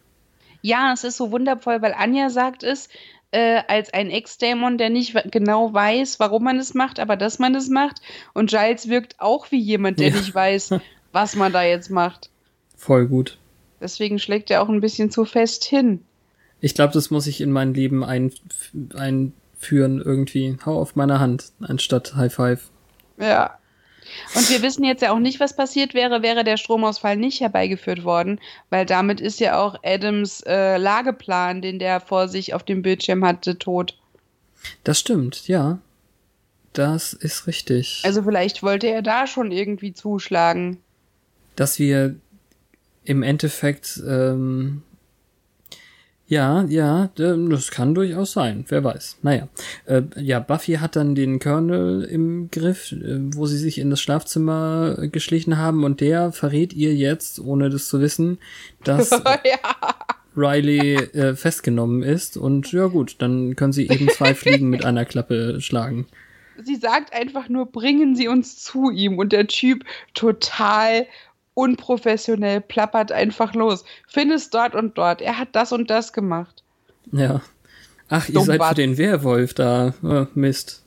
Ja, es ist so wundervoll, weil Anja sagt es äh, als ein Ex-Dämon, der nicht genau weiß, warum man es macht, aber dass man es macht. Und Giles wirkt auch wie jemand, der Ja. nicht weiß, was man da jetzt macht. Voll gut. Deswegen schlägt er auch ein bisschen zu fest hin. Ich glaube, das muss ich in mein Leben ein, einführen irgendwie. Hau auf meine Hand, anstatt High Five. Ja. Und wir wissen jetzt ja auch nicht, was passiert wäre, wäre der Stromausfall nicht herbeigeführt worden, weil damit ist ja auch Adams äh, Lageplan, den der vor sich auf dem Bildschirm hatte, tot. Das stimmt, ja. Das ist richtig. Also vielleicht wollte er da schon irgendwie zuschlagen. dass wir im Endeffekt, ähm, ja, ja, das kann durchaus sein, wer weiß. Naja, äh, ja, Buffy hat dann den Colonel im Griff, äh, wo sie sich in das Schlafzimmer äh, geschlichen haben und der verrät ihr jetzt, ohne das zu wissen, dass ja. Riley äh, festgenommen ist und ja gut, dann können sie eben zwei Fliegen mit einer Klappe schlagen. Sie sagt einfach nur, bringen Sie uns zu ihm. Und der Typ total unprofessionell plappert einfach los. Findest dort und dort. Er hat das und das gemacht. Ja. Ach, ihr Dumm seid Bart. für den Werwolf da. Oh, Mist.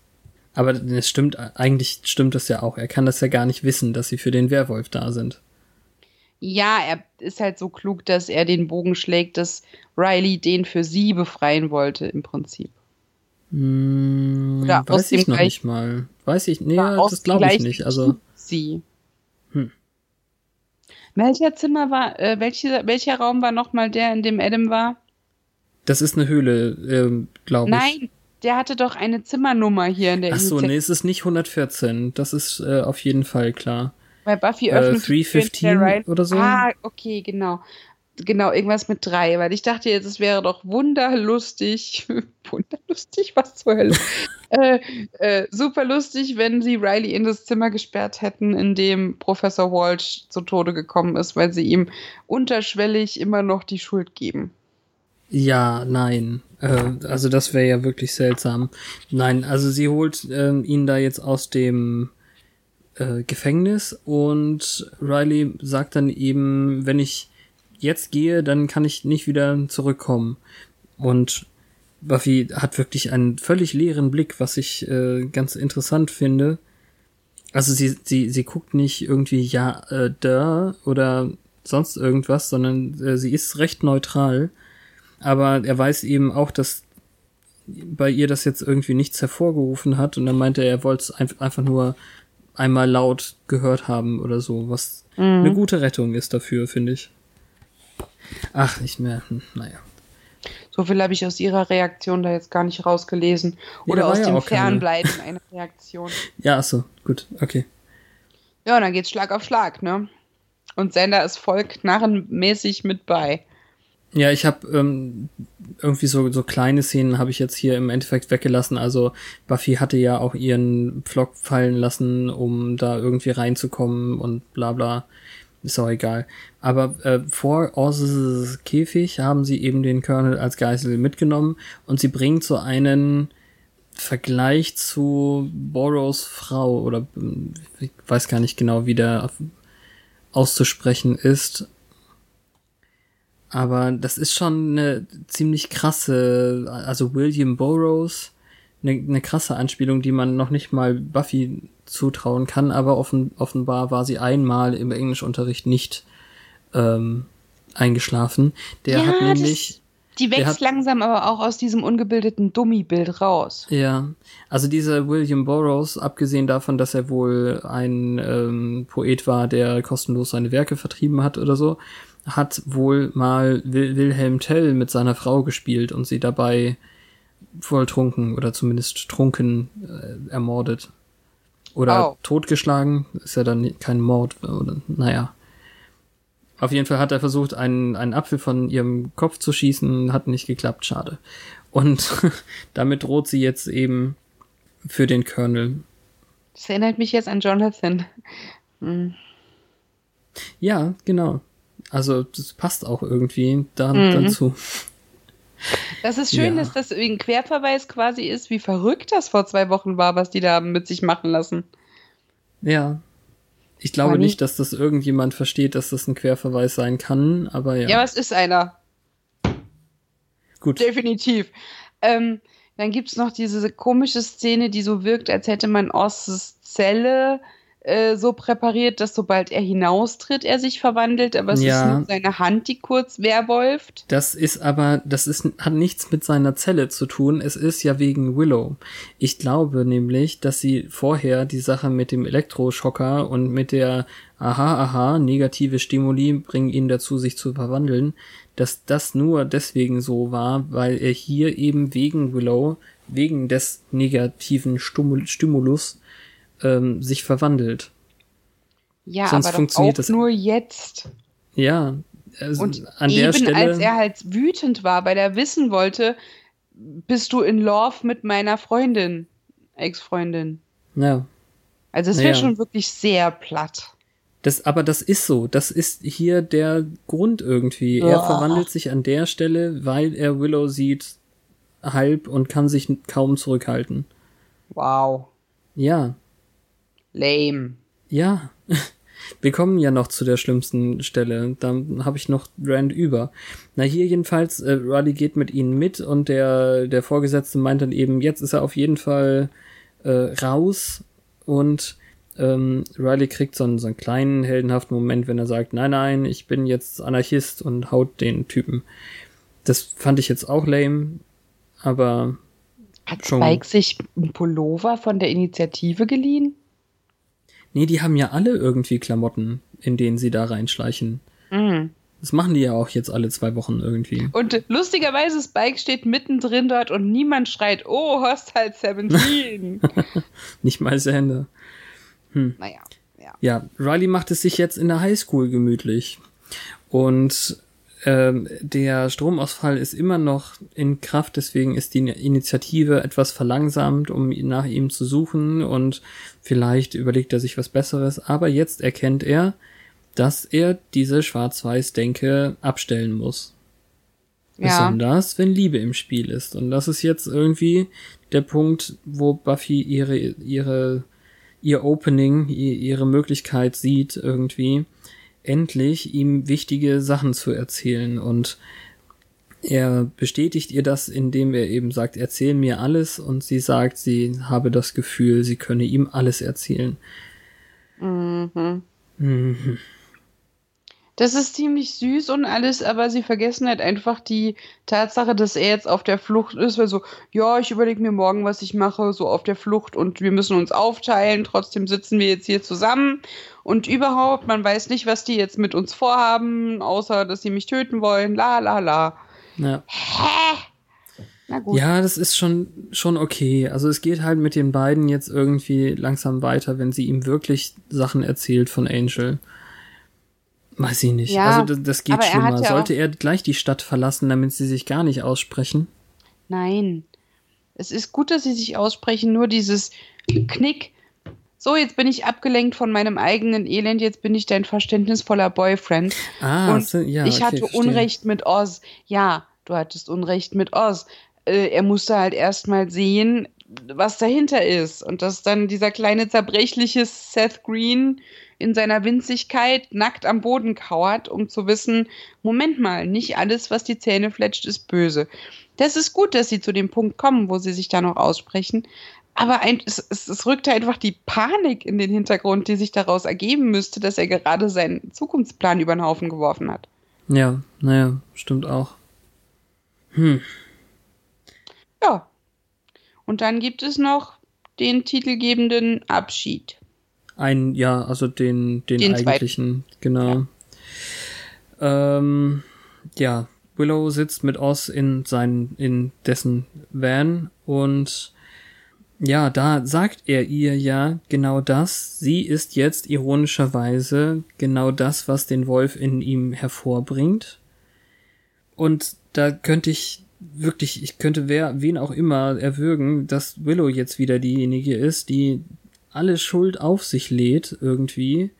Aber es stimmt, eigentlich stimmt das ja auch. Er kann das ja gar nicht wissen, dass sie für den Werwolf da sind. Ja, er ist halt so klug, dass er den Bogen schlägt, dass Riley den für sie befreien wollte, im Prinzip. Hm, Oder weiß ich noch nicht mal. Weiß ich, nee, das glaube ich nicht. Also, Sie. Welcher Zimmer war, äh, welche, welcher Raum war nochmal der, in dem Adam war? das ist eine Höhle, ähm, glaube ich. Nein, der hatte doch eine Zimmernummer hier in der Ach so, nee, es ist nicht 114. Das ist äh, auf jeden Fall klar. Weil Buffy Äh, öffnet Tür 315 hinter Riley- oder so? Ah, okay, genau. Genau, irgendwas mit drei, weil ich dachte jetzt, es wäre doch wunderlustig. wunderlustig? Was zur Hölle? äh, äh, super lustig, wenn sie Riley in das Zimmer gesperrt hätten, in dem Professor Walsh zu Tode gekommen ist, weil sie ihm unterschwellig immer noch die Schuld geben. Ja, nein. Äh, also das wäre ja wirklich seltsam. Nein, also sie holt ähm, ihn da jetzt aus dem äh, Gefängnis und Riley sagt dann eben, wenn ich jetzt gehe, dann kann ich nicht wieder zurückkommen. Und Buffy hat wirklich einen völlig leeren Blick, was ich äh, ganz interessant finde. Also sie, sie, sie guckt nicht irgendwie, ja, äh, da oder sonst irgendwas, sondern äh, sie ist recht neutral. Aber er weiß eben auch, dass bei ihr das jetzt irgendwie nichts hervorgerufen hat und dann meinte er, er wollte es ein einfach nur einmal laut gehört haben oder so, was mhm. eine gute Rettung ist dafür, finde ich. Ach, nicht mehr, hm, naja. So viel habe ich aus ihrer Reaktion da jetzt gar nicht rausgelesen. Oder ja, aus dem ja Fernbleiben keine... einer Reaktion. Ja, achso, gut, okay. Ja, und dann geht's Schlag auf Schlag, ne? Und Sender ist voll knarrenmäßig mit bei. Ja, ich habe ähm, irgendwie so so kleine Szenen habe ich jetzt hier im Endeffekt weggelassen. Also Buffy hatte ja auch ihren Vlog fallen lassen, um da irgendwie reinzukommen und bla bla. Ist auch egal. Aber äh, vor Orzes Käfig haben sie eben den Colonel als Geisel mitgenommen und sie bringt so einen Vergleich zu Boros Frau oder ich weiß gar nicht genau, wie der auszusprechen ist. Aber das ist schon eine ziemlich krasse, also William Burroughs, eine, eine krasse Anspielung, die man noch nicht mal Buffy zutrauen kann, aber offen, offenbar war sie einmal im Englischunterricht nicht ähm, eingeschlafen. Der ja, hat nämlich. Die wächst hat, langsam aber auch aus diesem ungebildeten Dummy-Bild raus. Ja, also dieser William Burroughs, abgesehen davon, dass er wohl ein ähm, Poet war, der kostenlos seine Werke vertrieben hat oder so, hat wohl mal Wil Wilhelm Tell mit seiner Frau gespielt und sie dabei volltrunken oder zumindest trunken äh, ermordet. Oder oh. totgeschlagen, ist ja dann kein Mord, oder naja. Auf jeden Fall hat er versucht, einen, einen Apfel von ihrem Kopf zu schießen, hat nicht geklappt, schade. Und damit droht sie jetzt eben für den Colonel. Das erinnert mich jetzt an Jonathan. Hm. Ja, genau. Also das passt auch irgendwie da, mhm. dazu. Das ist schön, ja. dass das ein Querverweis quasi ist, wie verrückt das vor zwei Wochen war, was die da haben mit sich machen lassen. Ja. Ich glaube Funny. nicht, dass das irgendjemand versteht, dass das ein Querverweis sein kann, aber ja. Ja, was ist einer? Gut. Definitiv. Ähm, dann gibt's noch diese komische Szene, die so wirkt, als hätte man Osses Zelle äh, so präpariert, dass sobald er hinaustritt, er sich verwandelt, aber es ja. ist nur seine Hand, die kurz werwolft. Das ist aber, das ist, hat nichts mit seiner Zelle zu tun. Es ist ja wegen Willow. Ich glaube nämlich, dass sie vorher die Sache mit dem Elektroschocker und mit der aha, aha, negative Stimuli bringen ihn dazu, sich zu verwandeln, dass das nur deswegen so war, weil er hier eben wegen Willow, wegen des negativen Stimulus ähm, sich verwandelt. Ja, Sonst aber funktioniert auch das nur jetzt. Ja, also und an eben der Stelle, als er halt wütend war, weil er wissen wollte, bist du in Love mit meiner Freundin, Ex-Freundin. Ja. Also es wäre ja. schon wirklich sehr platt. Das, aber das ist so. Das ist hier der Grund irgendwie. Er oh. verwandelt sich an der Stelle, weil er Willow sieht halb und kann sich kaum zurückhalten. Wow. Ja. Lame. Ja. Wir kommen ja noch zu der schlimmsten Stelle. Da habe ich noch Rand über. Na, hier jedenfalls, äh, Riley geht mit ihnen mit und der, der Vorgesetzte meint dann eben, jetzt ist er auf jeden Fall äh, raus und ähm, Riley kriegt so einen, so einen kleinen heldenhaften Moment, wenn er sagt, nein, nein, ich bin jetzt Anarchist und haut den Typen. Das fand ich jetzt auch lame, aber hat Spike sich einen Pullover von der Initiative geliehen? Nee, die haben ja alle irgendwie Klamotten, in denen sie da reinschleichen. Mhm. Das machen die ja auch jetzt alle zwei Wochen irgendwie. Und lustigerweise, Spike steht mittendrin dort und niemand schreit, oh, Hostile 17. Nicht mal Hände. Hm. Naja, ja. Ja, Riley macht es sich jetzt in der Highschool gemütlich. Und ähm, der Stromausfall ist immer noch in Kraft, deswegen ist die Initiative etwas verlangsamt, um nach ihm zu suchen und vielleicht überlegt er sich was Besseres, aber jetzt erkennt er, dass er diese Schwarz-Weiß-Denke abstellen muss. Ja. Besonders, wenn Liebe im Spiel ist. Und das ist jetzt irgendwie der Punkt, wo Buffy ihre, ihre, ihr Opening, ihre Möglichkeit sieht irgendwie, endlich ihm wichtige Sachen zu erzählen und er bestätigt ihr das, indem er eben sagt, erzähl mir alles und sie sagt, sie habe das Gefühl, sie könne ihm alles erzählen. Mhm. Mhm. Das ist ziemlich süß und alles, aber sie vergessen halt einfach die Tatsache, dass er jetzt auf der Flucht ist, weil so, ja, ich überlege mir morgen, was ich mache, so auf der Flucht und wir müssen uns aufteilen, trotzdem sitzen wir jetzt hier zusammen und überhaupt, man weiß nicht, was die jetzt mit uns vorhaben, außer dass sie mich töten wollen, la la la. Ja. Hä? Na gut. Ja, das ist schon, schon okay. Also es geht halt mit den beiden jetzt irgendwie langsam weiter, wenn sie ihm wirklich Sachen erzählt von Angel. Weiß ich nicht. Ja, also das, das geht er schlimmer. hat ja Sollte er gleich die Stadt verlassen, damit sie sich gar nicht aussprechen? Nein. Es ist gut, dass sie sich aussprechen, nur dieses Knick. So, jetzt bin ich abgelenkt von meinem eigenen Elend, jetzt bin ich dein verständnisvoller Boyfriend. Ah, Und so, ja, ich okay, hatte verstehe. Unrecht mit Oz. Ja, du hattest Unrecht mit Oz. Äh, er musste halt erstmal sehen, was dahinter ist. Und dass dann dieser kleine zerbrechliche Seth Green in seiner Winzigkeit nackt am Boden kauert, um zu wissen, Moment mal, nicht alles, was die Zähne fletscht, ist böse. Das ist gut, dass sie zu dem Punkt kommen, wo sie sich da noch aussprechen. Aber ein, es, es, es rückte einfach die Panik in den Hintergrund, die sich daraus ergeben müsste, dass er gerade seinen Zukunftsplan über den Haufen geworfen hat. Ja, naja, stimmt auch. Hm. Ja. Und dann gibt es noch den titelgebenden Abschied. Ein, ja, also den, den, Den zweiten. eigentlichen, genau. Ähm, ja, Willow sitzt mit Oz in sein, in dessen Van und ja, da sagt er ihr ja genau das. Sie ist jetzt ironischerweise genau das, was den Wolf in ihm hervorbringt. Und da könnte ich wirklich, ich könnte wer, wen auch immer erwürgen, dass Willow jetzt wieder diejenige ist, die alle Schuld auf sich lädt irgendwie.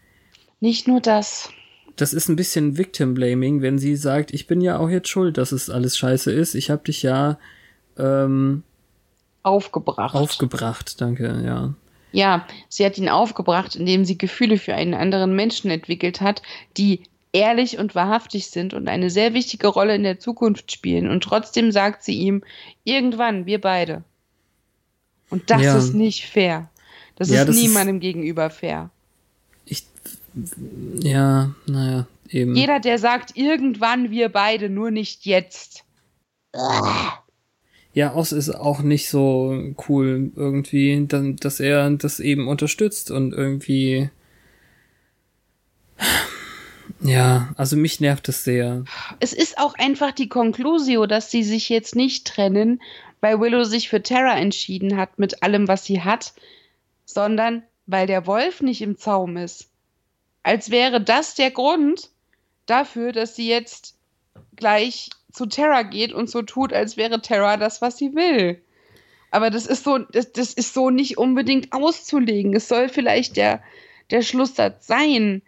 Nicht nur das. Das ist ein bisschen Victim Blaming, wenn sie sagt, ich bin ja auch jetzt schuld, dass es alles scheiße ist. Ich habe dich ja ähm, Aufgebracht. aufgebracht, danke, ja. ja, sie hat ihn aufgebracht, indem sie Gefühle für einen anderen Menschen entwickelt hat, die ehrlich und wahrhaftig sind und eine sehr wichtige Rolle in der Zukunft spielen. Und trotzdem sagt sie ihm, irgendwann, wir beide. Und das Ja. ist nicht fair. Das Ja, ist das ist- niemandem gegenüber fair. Ich, ja, naja, eben. Jeder, der sagt, irgendwann wir beide, nur nicht jetzt. Ja, Oz ist auch nicht so cool irgendwie, dann, dass er das eben unterstützt und irgendwie. Ja, also mich nervt es sehr. Es ist auch einfach die Conclusio, dass sie sich jetzt nicht trennen, weil Willow sich für Terra entschieden hat mit allem, was sie hat, sondern weil der Wolf nicht im Zaum ist. Als wäre das der Grund dafür, dass sie jetzt gleich zu Terra geht und so tut, als wäre Terra das, was sie will. Aber das ist so, das, das ist so nicht unbedingt auszulegen. Es soll vielleicht der, der Schlusssatz sein,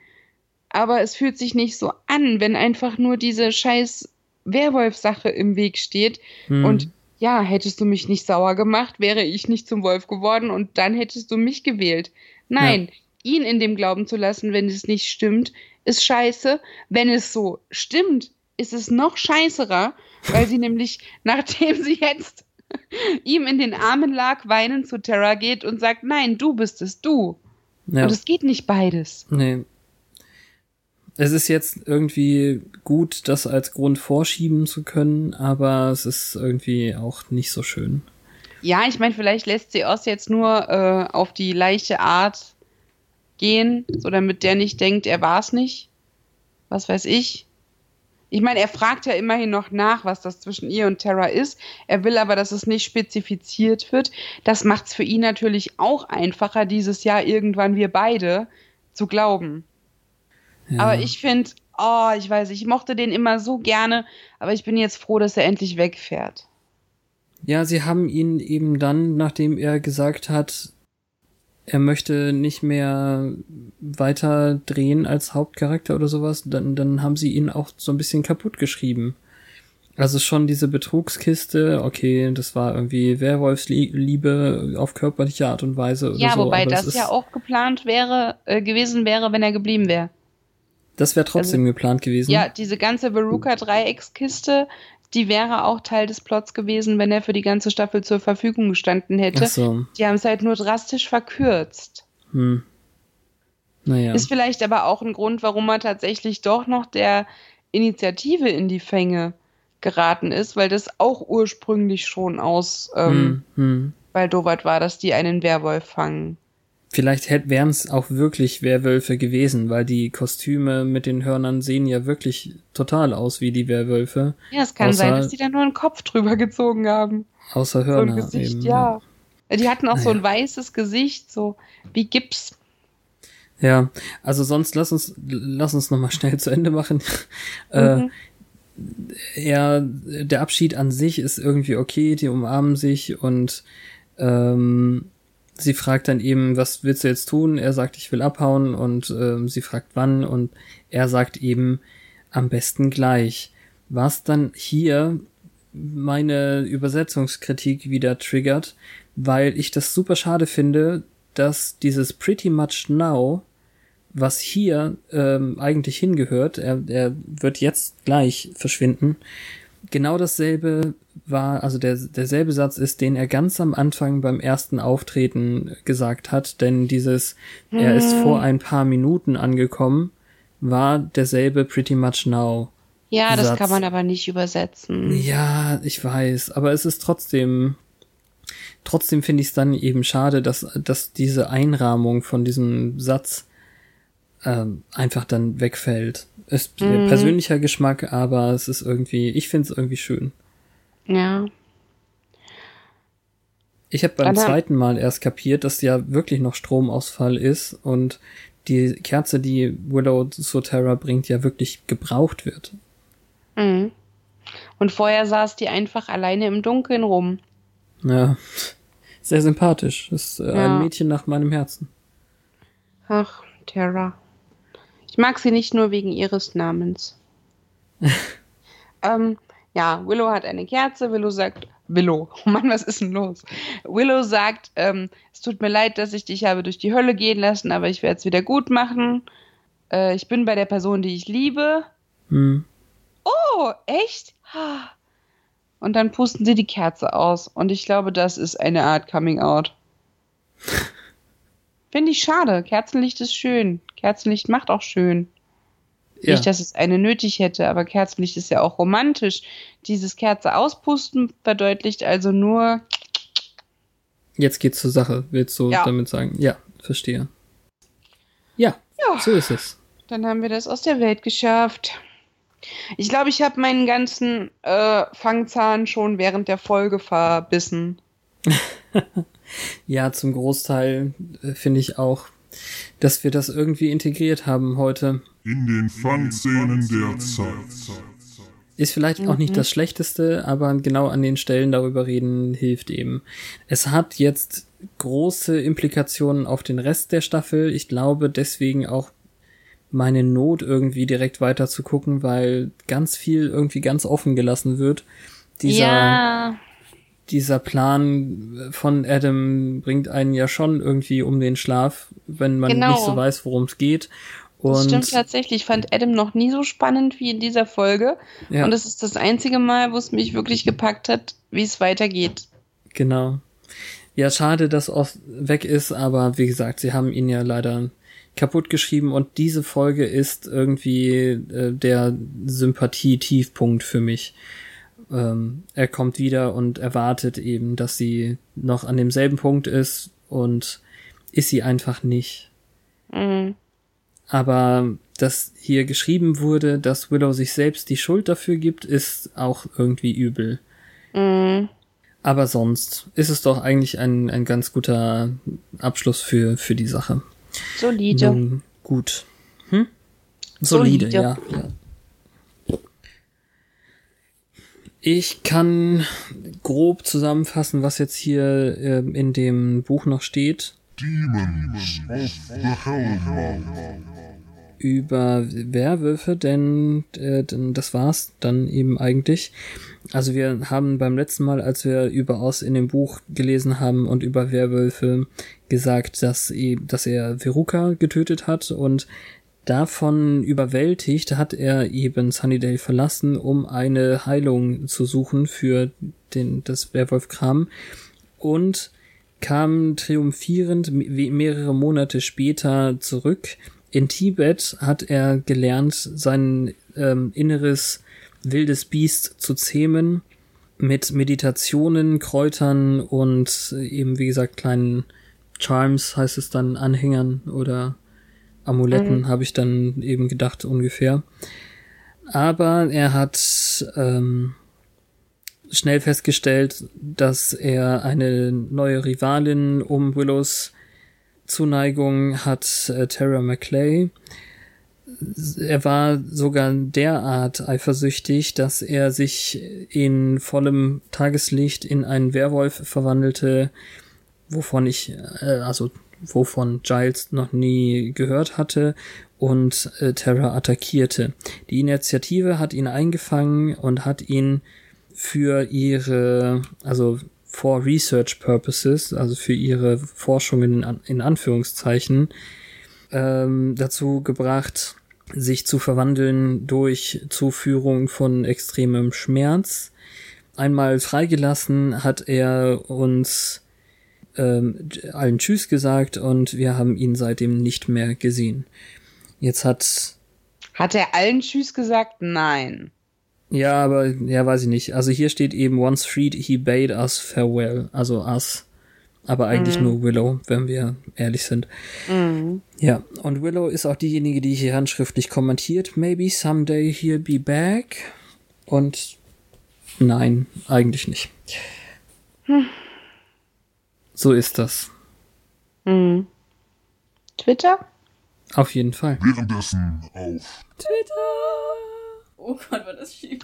aber es fühlt sich nicht so an, wenn einfach nur diese scheiß Werwolf-Sache im Weg steht. Hm. Und ja, hättest du mich nicht sauer gemacht, wäre ich nicht zum Wolf geworden und dann hättest du mich gewählt. Nein, ihn in dem Glauben zu lassen, wenn es nicht stimmt, ist scheiße. Wenn es so stimmt, ist es noch scheißerer, weil sie nämlich, nachdem sie jetzt ihm in den Armen lag, weinend zu Terra geht und sagt, nein, du bist es, du. ja. Und es geht nicht beides. Nee. Es ist jetzt irgendwie gut, das als Grund vorschieben zu können, aber es ist irgendwie auch nicht so schön. Ja, ich meine, vielleicht lässt sie Oz jetzt nur äh, auf die leichte Art gehen, so damit der nicht denkt, er war es nicht. Was weiß ich. Ich meine, er fragt ja immerhin noch nach, was das zwischen ihr und Terra ist. Er will aber, dass es nicht spezifiziert wird. Das macht es für ihn natürlich auch einfacher, dieses Jahr irgendwann wir beide zu glauben. Ja. Aber ich finde, oh, ich weiß, ich mochte den immer so gerne, aber ich bin jetzt froh, dass er endlich wegfährt. Ja, sie haben ihn eben dann, nachdem er gesagt hat, er möchte nicht mehr weiter drehen als Hauptcharakter oder sowas, dann, dann haben sie ihn auch so ein bisschen kaputt geschrieben. Also schon diese Betrugskiste, okay, das war irgendwie Werwolfsliebe auf körperliche Art und Weise Ja, so. wobei das ja auch geplant wäre, äh, gewesen wäre, wenn er geblieben wäre. Das wäre trotzdem geplant gewesen. Ja, diese ganze Veruca-Dreieckskiste, die wäre auch Teil des Plots gewesen, wenn er für die ganze Staffel zur Verfügung gestanden hätte. Ach so. Die haben es halt nur drastisch verkürzt. Hm. Naja. Ist vielleicht aber auch ein Grund, warum er tatsächlich doch noch der Initiative in die Fänge geraten ist, weil das auch ursprünglich schon aus ähm, hm, hm. Baldowat war, dass die einen Werwolf fangen. Vielleicht wären es auch wirklich Werwölfe gewesen, weil die Kostüme mit den Hörnern sehen ja wirklich total aus wie die Werwölfe. Ja, es kann Außer- sein, dass die da nur einen Kopf drüber gezogen haben. Außer So Hörner ein Gesicht, eben. ja. Die hatten auch so ein Naja. weißes Gesicht, so wie Gips. Ja, also sonst lass uns lass uns noch mal schnell zu Ende machen. äh, Mhm. er, der Abschied an sich ist irgendwie okay, die umarmen sich und ähm, sie fragt dann eben, was willst du jetzt tun? Er sagt, ich will abhauen und ähm, sie fragt wann und er sagt eben, am besten gleich. Was dann hier meine Übersetzungskritik wieder triggert, weil ich das super schade finde, dass dieses pretty much now, was hier ähm, eigentlich hingehört, er, er wird jetzt gleich verschwinden, genau dasselbe war, also der, derselbe Satz ist, den er ganz am Anfang beim ersten Auftreten gesagt hat, denn dieses, er ist vor ein paar Minuten angekommen, war derselbe pretty much now. Ja, das Satz. kann man aber nicht übersetzen. Ja, ich weiß, aber es ist trotzdem, trotzdem finde ich es dann eben schade, dass, dass diese Einrahmung von diesem Satz ähm, einfach dann wegfällt. Ist Mhm. persönlicher Geschmack, aber es ist irgendwie, ich finde es irgendwie schön. Ja. Ich habe beim haben- zweiten Mal erst kapiert, dass ja wirklich noch Stromausfall ist und die Kerze, die Willow zu Terra bringt, ja wirklich gebraucht wird. Mhm. Und vorher saß die einfach alleine im Dunkeln rum. Ja, sehr sympathisch. Ist äh, Ja. ein Mädchen nach meinem Herzen. Ach, Terra. Ich mag sie nicht nur wegen ihres Namens. ähm, ja, Willow hat eine Kerze. Willow sagt, Willow, oh Mann, was ist denn los? Willow sagt, ähm, es tut mir leid, dass ich dich habe durch die Hölle gehen lassen, aber ich werde es wieder gut machen. Äh, ich bin bei der Person, die ich liebe. Hm. Oh, echt? Und dann pusten sie die Kerze aus. Und ich glaube, das ist eine Art Coming Out. Finde ich schade. Kerzenlicht ist schön. Kerzenlicht macht auch schön. Ja. Nicht, dass es eine nötig hätte, aber Kerzenlicht ist ja auch romantisch. Dieses Kerze auspusten verdeutlicht also nur, Jetzt geht's zur Sache, willst du Ja. damit sagen? Ja, verstehe. Ja, Ja. so ist es. dann haben wir das aus der Welt geschafft. Ich glaube, ich habe meinen ganzen äh, Fangzahn schon während der Folge verbissen. Ja, zum Großteil äh, finde ich auch, dass wir das irgendwie integriert haben heute. In den Fangszenen der Zeit. Ist vielleicht auch nicht das Schlechteste, aber genau an den Stellen darüber reden hilft eben. Es hat jetzt große Implikationen auf den Rest der Staffel. Ich glaube deswegen auch meine Not irgendwie direkt weiter zu gucken, weil ganz viel irgendwie ganz offen gelassen wird. Dieser, ja, dieser Plan von Adam bringt einen ja schon irgendwie um den Schlaf, wenn man Genau. nicht so weiß, worum es geht. das Und stimmt tatsächlich. Ich fand Adam noch nie so spannend wie in dieser Folge. ja, Und es ist das einzige Mal, wo es mich wirklich gepackt hat, wie es weitergeht. genau. Ja, schade, dass Oz weg ist, aber wie gesagt, sie haben ihn ja leider kaputt geschrieben und diese Folge ist irgendwie äh, der Sympathie-Tiefpunkt für mich. Ähm, er kommt wieder und erwartet eben, dass sie noch an demselben Punkt ist und ist sie einfach nicht. Mhm. Aber dass hier geschrieben wurde, dass Willow sich selbst die Schuld dafür gibt, ist auch irgendwie übel. Mhm. Aber sonst ist es doch eigentlich ein, ein ganz guter Abschluss für, für die Sache. Solide. Nun, gut. Hm? Solide, Solide. ja, ja. Ich kann grob zusammenfassen, was jetzt hier ähm, in dem Buch noch steht. Demons of the Hellmouth. über Werwölfe, denn, äh, denn das war's dann eben eigentlich. Also wir haben beim letzten Mal, als wir über Oz in dem Buch gelesen haben und über Werwölfe gesagt, dass, e- dass er Veruca getötet hat und davon überwältigt hat er eben Sunnydale verlassen, um eine Heilung zu suchen für den, das Werwolf-Kram und kam triumphierend me- mehrere Monate später zurück. In Tibet hat er gelernt, sein ähm, inneres wildes Biest zu zähmen mit Meditationen, Kräutern und eben, wie gesagt, kleinen Charms heißt es dann, Anhängern oder Amuletten, habe ich dann eben gedacht ungefähr. Aber er hat ähm, schnell festgestellt, dass er eine neue Rivalin um Willows Zuneigung hat, äh, Tara McClay. Er war sogar derart eifersüchtig, dass er sich in vollem Tageslicht in einen Werwolf verwandelte, wovon ich, äh, also wovon Giles noch nie gehört hatte und äh, Terra attackierte. Die Initiative hat ihn eingefangen und hat ihn für ihre, also for Research Purposes, also für ihre Forschungen in, in Anführungszeichen, ähm, dazu gebracht, sich zu verwandeln durch Zuführung von extremem Schmerz. Einmal freigelassen hat er uns ähm, allen Tschüss gesagt und wir haben ihn seitdem nicht mehr gesehen. Jetzt hat Hat er allen Tschüss gesagt? Nein. Ja, aber ja, weiß ich nicht. Also hier steht eben once freed he bade us farewell, also us. Aber eigentlich nur Willow, wenn wir ehrlich sind. Ja, und Willow ist auch diejenige, die hier handschriftlich kommentiert. Maybe someday he'll be back. Und nein, eigentlich nicht. So ist das. Hm. Twitter? Auf jeden Fall. Währenddessen auf Oh Gott, war das schief.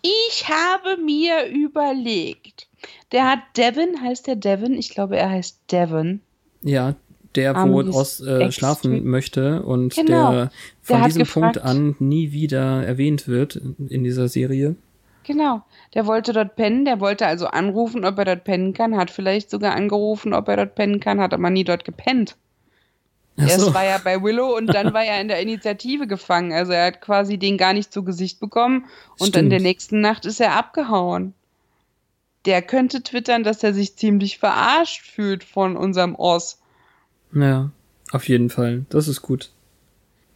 Ich habe mir überlegt. Der hat Devin, heißt der Devin? Ich glaube, er heißt Devin. Ja, der, wo Amis aus äh, schlafen möchte und Genau. der von Der diesem Punkt gefragt- an nie wieder erwähnt wird in dieser Serie. Genau. Der wollte dort pennen. Der wollte also anrufen, ob er dort pennen kann. Hat vielleicht sogar angerufen, ob er dort pennen kann. Hat aber nie dort gepennt. Ach Erst so. war er bei Willow und dann war er in der Initiative gefangen. Also er hat quasi den gar nicht zu Gesicht bekommen. Und dann Stimmt. der nächsten Nacht ist er abgehauen. Der könnte twittern, dass er sich ziemlich verarscht fühlt von unserem Oss. Ja, auf jeden Fall. Das ist gut.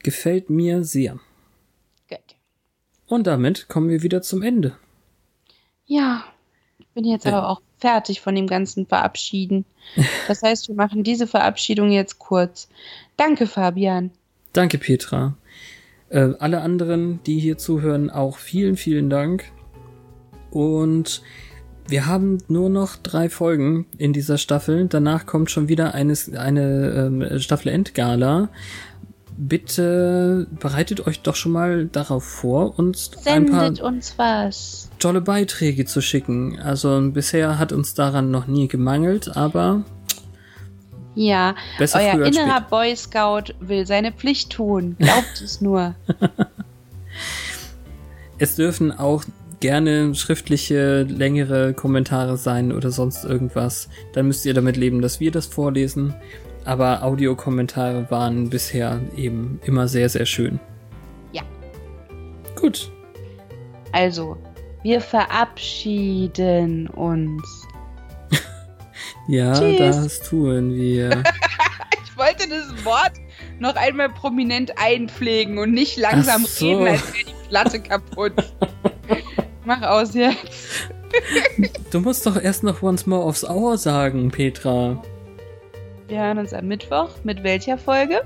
Gefällt mir sehr. Gut. Und damit kommen wir wieder zum Ende. Ja, ich bin jetzt aber auch fertig von dem ganzen Verabschieden. Das heißt, wir machen diese Verabschiedung jetzt kurz. Danke, Fabian. Danke, Petra. Äh, alle anderen, die hier zuhören, auch vielen, vielen Dank. Und wir haben nur noch drei Folgen in dieser Staffel. Danach kommt schon wieder eine, eine ähm, Staffel Endgala. Bitte bereitet euch doch schon mal darauf vor, uns ein paar Sendet uns was. tolle Beiträge zu schicken. Also bisher hat uns daran noch nie gemangelt, aber Ja, Besser euer innerer. Boy Scout will seine Pflicht tun. Glaubt es nur. es dürfen auch gerne schriftliche, längere Kommentare sein oder sonst irgendwas. Dann müsst ihr damit leben, dass wir das vorlesen. Aber Audiokommentare waren bisher eben immer sehr, sehr schön. Ja. Gut. Also, wir verabschieden uns. Ja, Tschüss. das tun wir. Ich wollte das Wort noch einmal prominent einpflegen und nicht langsam so. reden, als wäre die Platte kaputt. Mach aus jetzt. Du musst doch erst noch once more aufs Hour sagen, Petra. Wir hören uns am Mittwoch. Mit welcher Folge?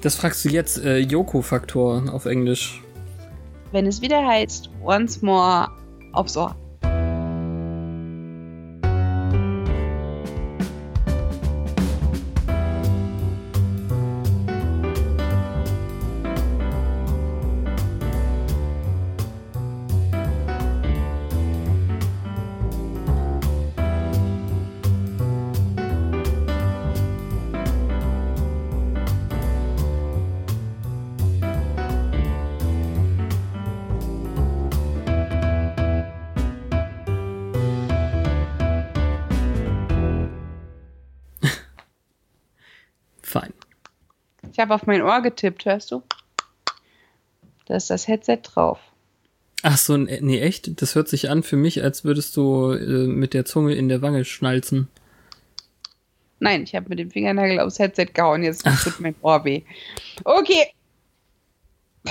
Das fragst du jetzt, äh, Yoko-Faktor auf Englisch. Wenn es wieder heißt, once more aufs habe auf mein Ohr getippt, hörst du? Da ist das Headset drauf. Ach so, nee, echt? Das hört sich an für mich, als würdest du äh, mit der Zunge in der Wange schnalzen. Nein, ich habe mit dem Fingernagel aufs Headset gehauen. Jetzt tut mein Ohr weh. Okay.